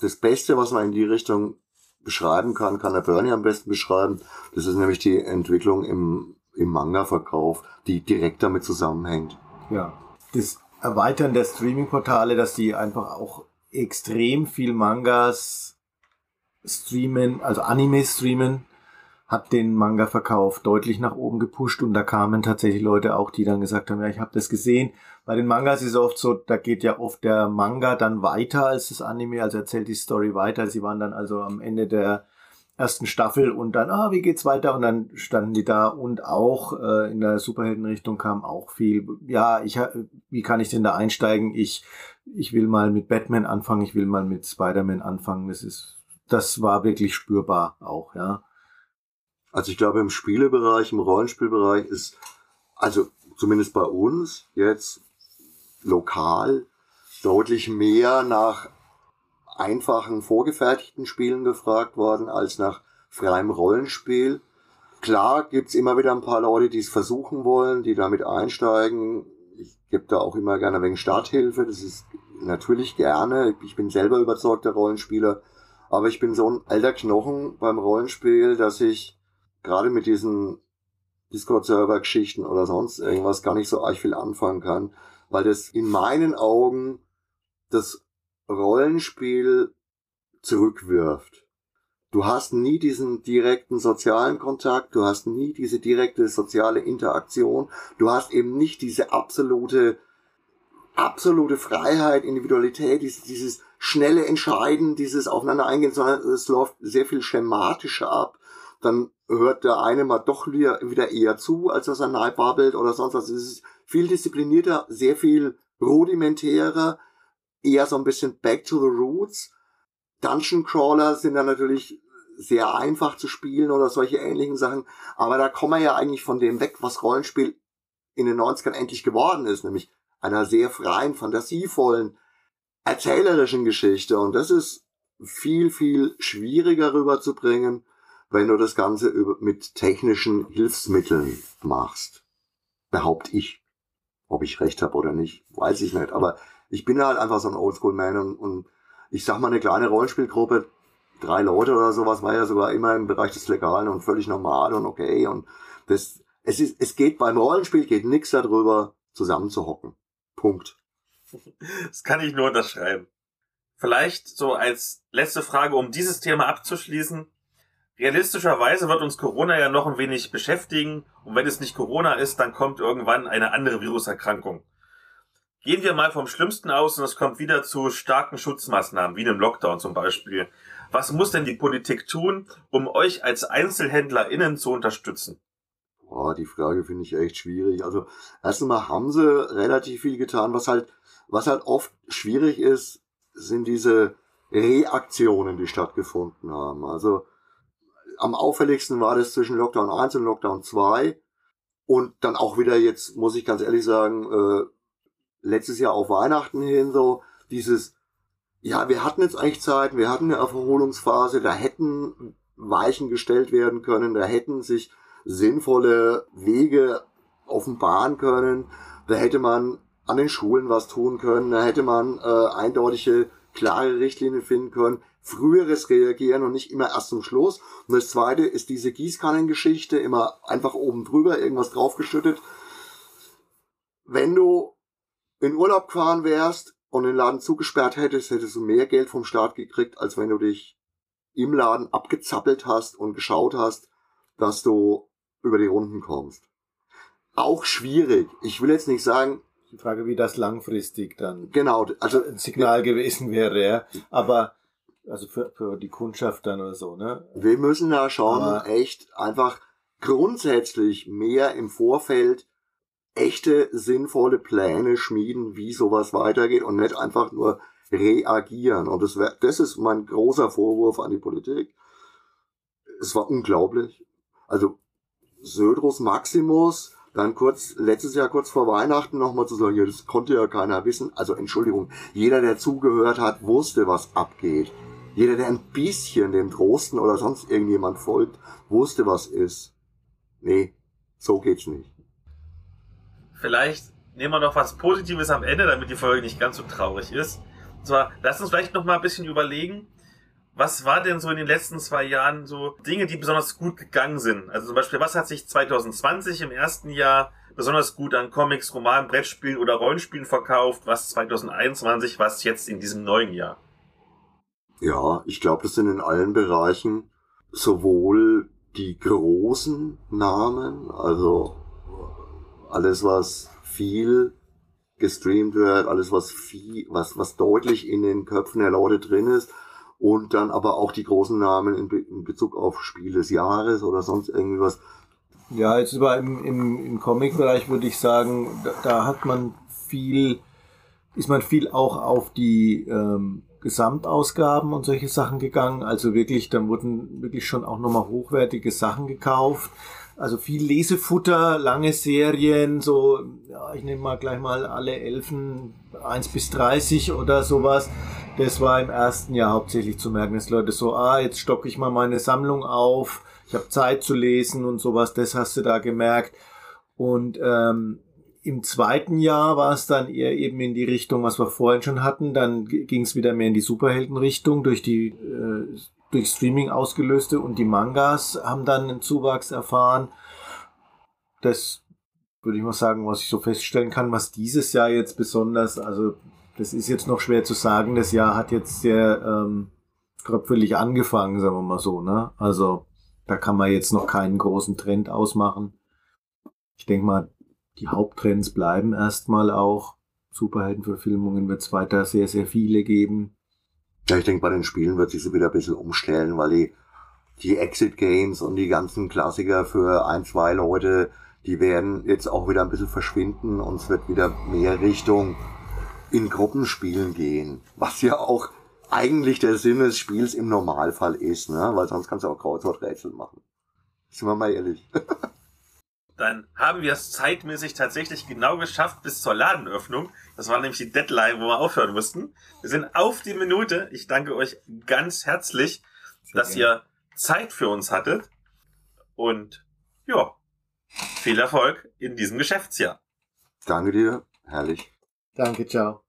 Das Beste, was man in die Richtung beschreiben kann, kann der Bernie am besten beschreiben. Das ist nämlich die Entwicklung im, im Manga-Verkauf, die direkt damit zusammenhängt. Ja. Das Erweitern der Streaming-Portale, dass die einfach auch extrem viel Mangas streamen, also Anime streamen, hat den Manga-Verkauf deutlich nach oben gepusht und da kamen tatsächlich Leute auch, die dann gesagt haben, ja, ich habe das gesehen. Bei den Mangas ist es oft so, da geht ja oft der Manga dann weiter als das Anime, also erzählt die Story weiter. Sie waren dann also am Ende der ersten Staffel und dann, ah, wie geht's weiter? Und dann standen die da und auch äh, in der Superheldenrichtung kam auch viel, ja, ich, wie kann ich denn da einsteigen? Ich, ich will mal mit Batman anfangen, ich will mal mit Spider-Man anfangen. Das ist, das war wirklich spürbar auch, ja. Also ich glaube, im Spielebereich, im Rollenspielbereich ist, also zumindest bei uns jetzt lokal deutlich mehr nach einfachen vorgefertigten Spielen gefragt worden als nach freiem Rollenspiel. Klar gibt's immer wieder ein paar Leute, die es versuchen wollen, die damit einsteigen. Ich gebe da auch immer gerne wegen Starthilfe. Das ist natürlich gerne. Ich bin selber überzeugter Rollenspieler. Aber ich bin so ein alter Knochen beim Rollenspiel, dass ich gerade mit diesen Discord-Server-Geschichten oder sonst irgendwas gar nicht so arg viel anfangen kann, weil das in meinen Augen das Rollenspiel zurückwirft. Du hast nie diesen direkten sozialen Kontakt, du hast nie diese direkte soziale Interaktion, du hast eben nicht diese absolute, absolute Freiheit, Individualität, dieses, dieses schnelle Entscheiden, dieses Aufeinander eingehen, sondern es läuft sehr viel schematischer ab. Dann hört der eine mal doch wieder, eher zu, als dass er nahe babbelt oder sonst was. Es ist viel disziplinierter, sehr viel rudimentärer, eher so ein bisschen back to the roots. Dungeon Crawler sind dann natürlich sehr einfach zu spielen oder solche ähnlichen Sachen. Aber da kommen wir ja eigentlich von dem weg, was Rollenspiel in den 90ern endlich geworden ist, nämlich einer sehr freien, fantasievollen, erzählerischen Geschichte. Und das ist viel, viel schwieriger rüberzubringen, wenn du das Ganze mit technischen Hilfsmitteln machst. Behaupte ich. Ob ich recht habe oder nicht, weiß ich nicht. Aber ich bin halt einfach so ein Oldschool-Man und, und ich sag mal, eine kleine Rollenspielgruppe, drei Leute oder sowas, war ja sogar immer im Bereich des Legalen und völlig normal und okay. Und das, es ist, es geht beim Rollenspiel geht nichts darüber, zusammenzuhocken. Punkt. <laughs> Das kann ich nur unterschreiben. Vielleicht so als letzte Frage, um dieses Thema abzuschließen. Realistischerweise wird uns Corona ja noch ein wenig beschäftigen und wenn es nicht Corona ist, dann kommt irgendwann eine andere Viruserkrankung. Gehen wir mal vom Schlimmsten aus und es kommt wieder zu starken Schutzmaßnahmen, wie dem Lockdown zum Beispiel. Was muss denn die Politik tun, um euch als EinzelhändlerInnen zu unterstützen? Boah, die Frage finde ich echt schwierig. Also erst einmal haben sie relativ viel getan. Was halt, was halt oft schwierig ist, sind diese Reaktionen, die stattgefunden haben. Also am auffälligsten war das zwischen Lockdown 1 und Lockdown 2. Und dann auch wieder jetzt, muss ich ganz ehrlich sagen, äh, letztes Jahr auf Weihnachten hin so dieses, ja, wir hatten jetzt eigentlich Zeit, wir hatten eine Erholungsphase, da hätten Weichen gestellt werden können, da hätten sich sinnvolle Wege offenbaren können, da hätte man an den Schulen was tun können, da hätte man äh, eindeutige, klare Richtlinien finden können, früheres Reagieren und nicht immer erst zum Schluss. Und das zweite ist diese Gießkannengeschichte, immer einfach oben drüber irgendwas draufgeschüttet. Wenn du in Urlaub gefahren wärst, und den Laden zugesperrt hättest, hättest du mehr Geld vom Staat gekriegt, als wenn du dich im Laden abgezappelt hast und geschaut hast, dass du über die Runden kommst. Auch schwierig. Ich will jetzt nicht sagen, Die Frage, wie das langfristig dann genau, also ein Signal gewesen wäre, ja. Aber also für, für die Kundschaft dann oder so, ne? wir müssen da schon Aber- echt einfach grundsätzlich mehr im Vorfeld echte sinnvolle Pläne schmieden, wie sowas weitergeht und nicht einfach nur reagieren. Und das, wär, das ist mein großer Vorwurf an die Politik. Es war unglaublich. Also Södrus Maximus, dann kurz, letztes Jahr kurz vor Weihnachten nochmal zu sagen, ja, das konnte ja keiner wissen. Also Entschuldigung, jeder, der zugehört hat, wusste, was abgeht. Jeder, der ein bisschen dem Trosten oder sonst irgendjemand folgt, wusste, was ist. Nee, so geht's nicht. Vielleicht nehmen wir noch was Positives am Ende, damit die Folge nicht ganz so traurig ist. Und zwar, lass uns vielleicht noch mal ein bisschen überlegen, was war denn so in den letzten zwei Jahren so Dinge, die besonders gut gegangen sind? Also zum Beispiel, was hat sich 2020 im ersten Jahr besonders gut an Comics, Romanen, Brettspielen oder Rollenspielen verkauft? Was 2021, was jetzt in diesem neuen Jahr? Ja, ich glaube, das sind in allen Bereichen sowohl die großen Namen, also alles, was viel gestreamt wird, alles, was viel, was, was deutlich in den Köpfen der Leute drin ist, und dann aber auch die großen Namen in, Be in Bezug auf Spiel des Jahres oder sonst irgendwie was. Ja, jetzt über im, im, im Comic-Bereich würde ich sagen, da, da hat man viel, ist man viel auch auf die ähm, Gesamtausgaben und solche Sachen gegangen. Also wirklich, dann wurden wirklich schon auch nochmal hochwertige Sachen gekauft. Also viel Lesefutter, lange Serien, so, ja, ich nehme mal gleich mal alle Elfen 1 bis 30 oder sowas. Das war im ersten Jahr hauptsächlich zu merken, dass Leute so, ah, jetzt stocke ich mal meine Sammlung auf, ich habe Zeit zu lesen und sowas, das hast du da gemerkt. Und ähm, im zweiten Jahr war es dann eher eben in die Richtung, was wir vorhin schon hatten. Dann ging es wieder mehr in die Superheldenrichtung durch die äh, durch Streaming ausgelöste und die Mangas haben dann einen Zuwachs erfahren. Das würde ich mal sagen, was ich so feststellen kann, was dieses Jahr jetzt besonders, also das ist jetzt noch schwer zu sagen. Das Jahr hat jetzt sehr ähm, tröpfelig angefangen, sagen wir mal so. Ne? Also da kann man jetzt noch keinen großen Trend ausmachen. Ich denke mal, die Haupttrends bleiben erstmal auch. Superheldenverfilmungen wird es weiter sehr, sehr viele geben. Ja, ich denke, bei den Spielen wird sich so wieder ein bisschen umstellen, weil die, die Exit Games und die ganzen Klassiker für ein, zwei Leute, die werden jetzt auch wieder ein bisschen verschwinden und es wird wieder mehr Richtung in Gruppenspielen gehen. Was ja auch eigentlich der Sinn des Spiels im Normalfall ist, ne? Weil sonst kannst du auch Kreuzworträtsel machen. Sind wir mal ehrlich. <laughs> Dann haben wir es zeitmäßig tatsächlich genau geschafft bis zur Ladenöffnung. Das war nämlich die Deadline, wo wir aufhören mussten. Wir sind auf die Minute. Ich danke euch ganz herzlich, dass ihr Zeit für uns hattet. Und ja, viel Erfolg in diesem Geschäftsjahr. Danke dir. Herrlich. Danke, ciao.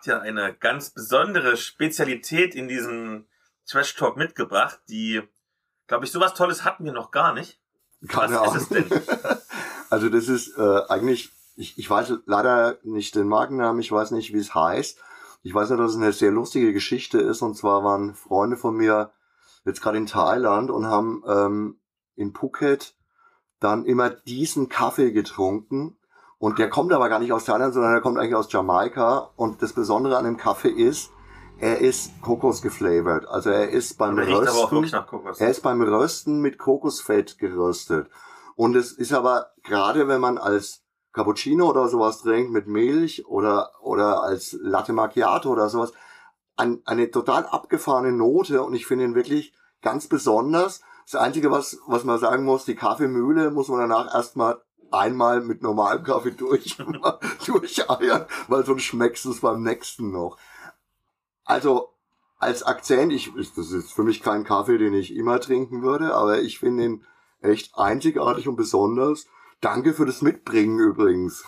Habt ja eine ganz besondere Spezialität in diesem Trash Talk mitgebracht, die, glaube ich, sowas Tolles hatten wir noch gar nicht. Keine Was Ahnung. ist es denn? <laughs> also das ist äh, eigentlich, ich, ich weiß leider nicht den Markennamen, ich weiß nicht, wie es heißt. Ich weiß nur, dass es eine sehr lustige Geschichte ist. Und zwar waren Freunde von mir jetzt gerade in Thailand und haben ähm, in Phuket dann immer diesen Kaffee getrunken. Und der kommt aber gar nicht aus Thailand, sondern der kommt eigentlich aus Jamaika. Und das Besondere an dem Kaffee ist, er ist Kokos geflavored. Also er ist beim aber Rösten, er ist beim Rösten mit Kokosfett geröstet. Und es ist aber, gerade wenn man als Cappuccino oder sowas trinkt mit Milch oder, oder als Latte Macchiato oder sowas, ein, eine total abgefahrene Note und ich finde ihn wirklich ganz besonders. Das Einzige, was, was man sagen muss, die Kaffeemühle muss man danach erstmal einmal mit normalem Kaffee durch, <laughs> durcheiern, weil sonst schmeckst du es beim nächsten noch. Also als Akzent, ich, das ist für mich kein Kaffee, den ich immer trinken würde, aber ich finde ihn echt einzigartig und besonders. Danke für das Mitbringen übrigens.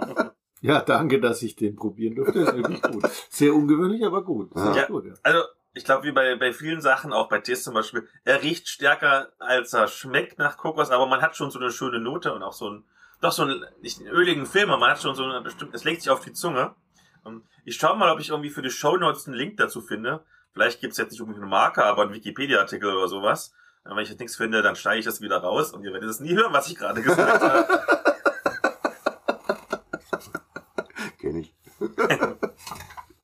<laughs> ja, danke, dass ich den probieren durfte. Das ist wirklich gut. Sehr ungewöhnlich, aber gut. Ja. gut ja. Also ich glaube, wie bei, bei vielen Sachen, auch bei Tees zum Beispiel, er riecht stärker, als er schmeckt nach Kokos, aber man hat schon so eine schöne Note und auch so ein, doch so ein, nicht einen öligen Film, aber man hat schon so eine bestimmt, es legt sich auf die Zunge. Ähm, ich schaue mal, ob ich irgendwie für die Show Notes einen Link dazu finde. Vielleicht gibt's jetzt nicht irgendwie einen Marker, aber einen Wikipedia-Artikel oder sowas. Äh, wenn ich jetzt nichts finde, dann steige ich das wieder raus und ihr werdet es nie hören, was ich gerade gesagt habe. <laughs> Kenn ich. <laughs>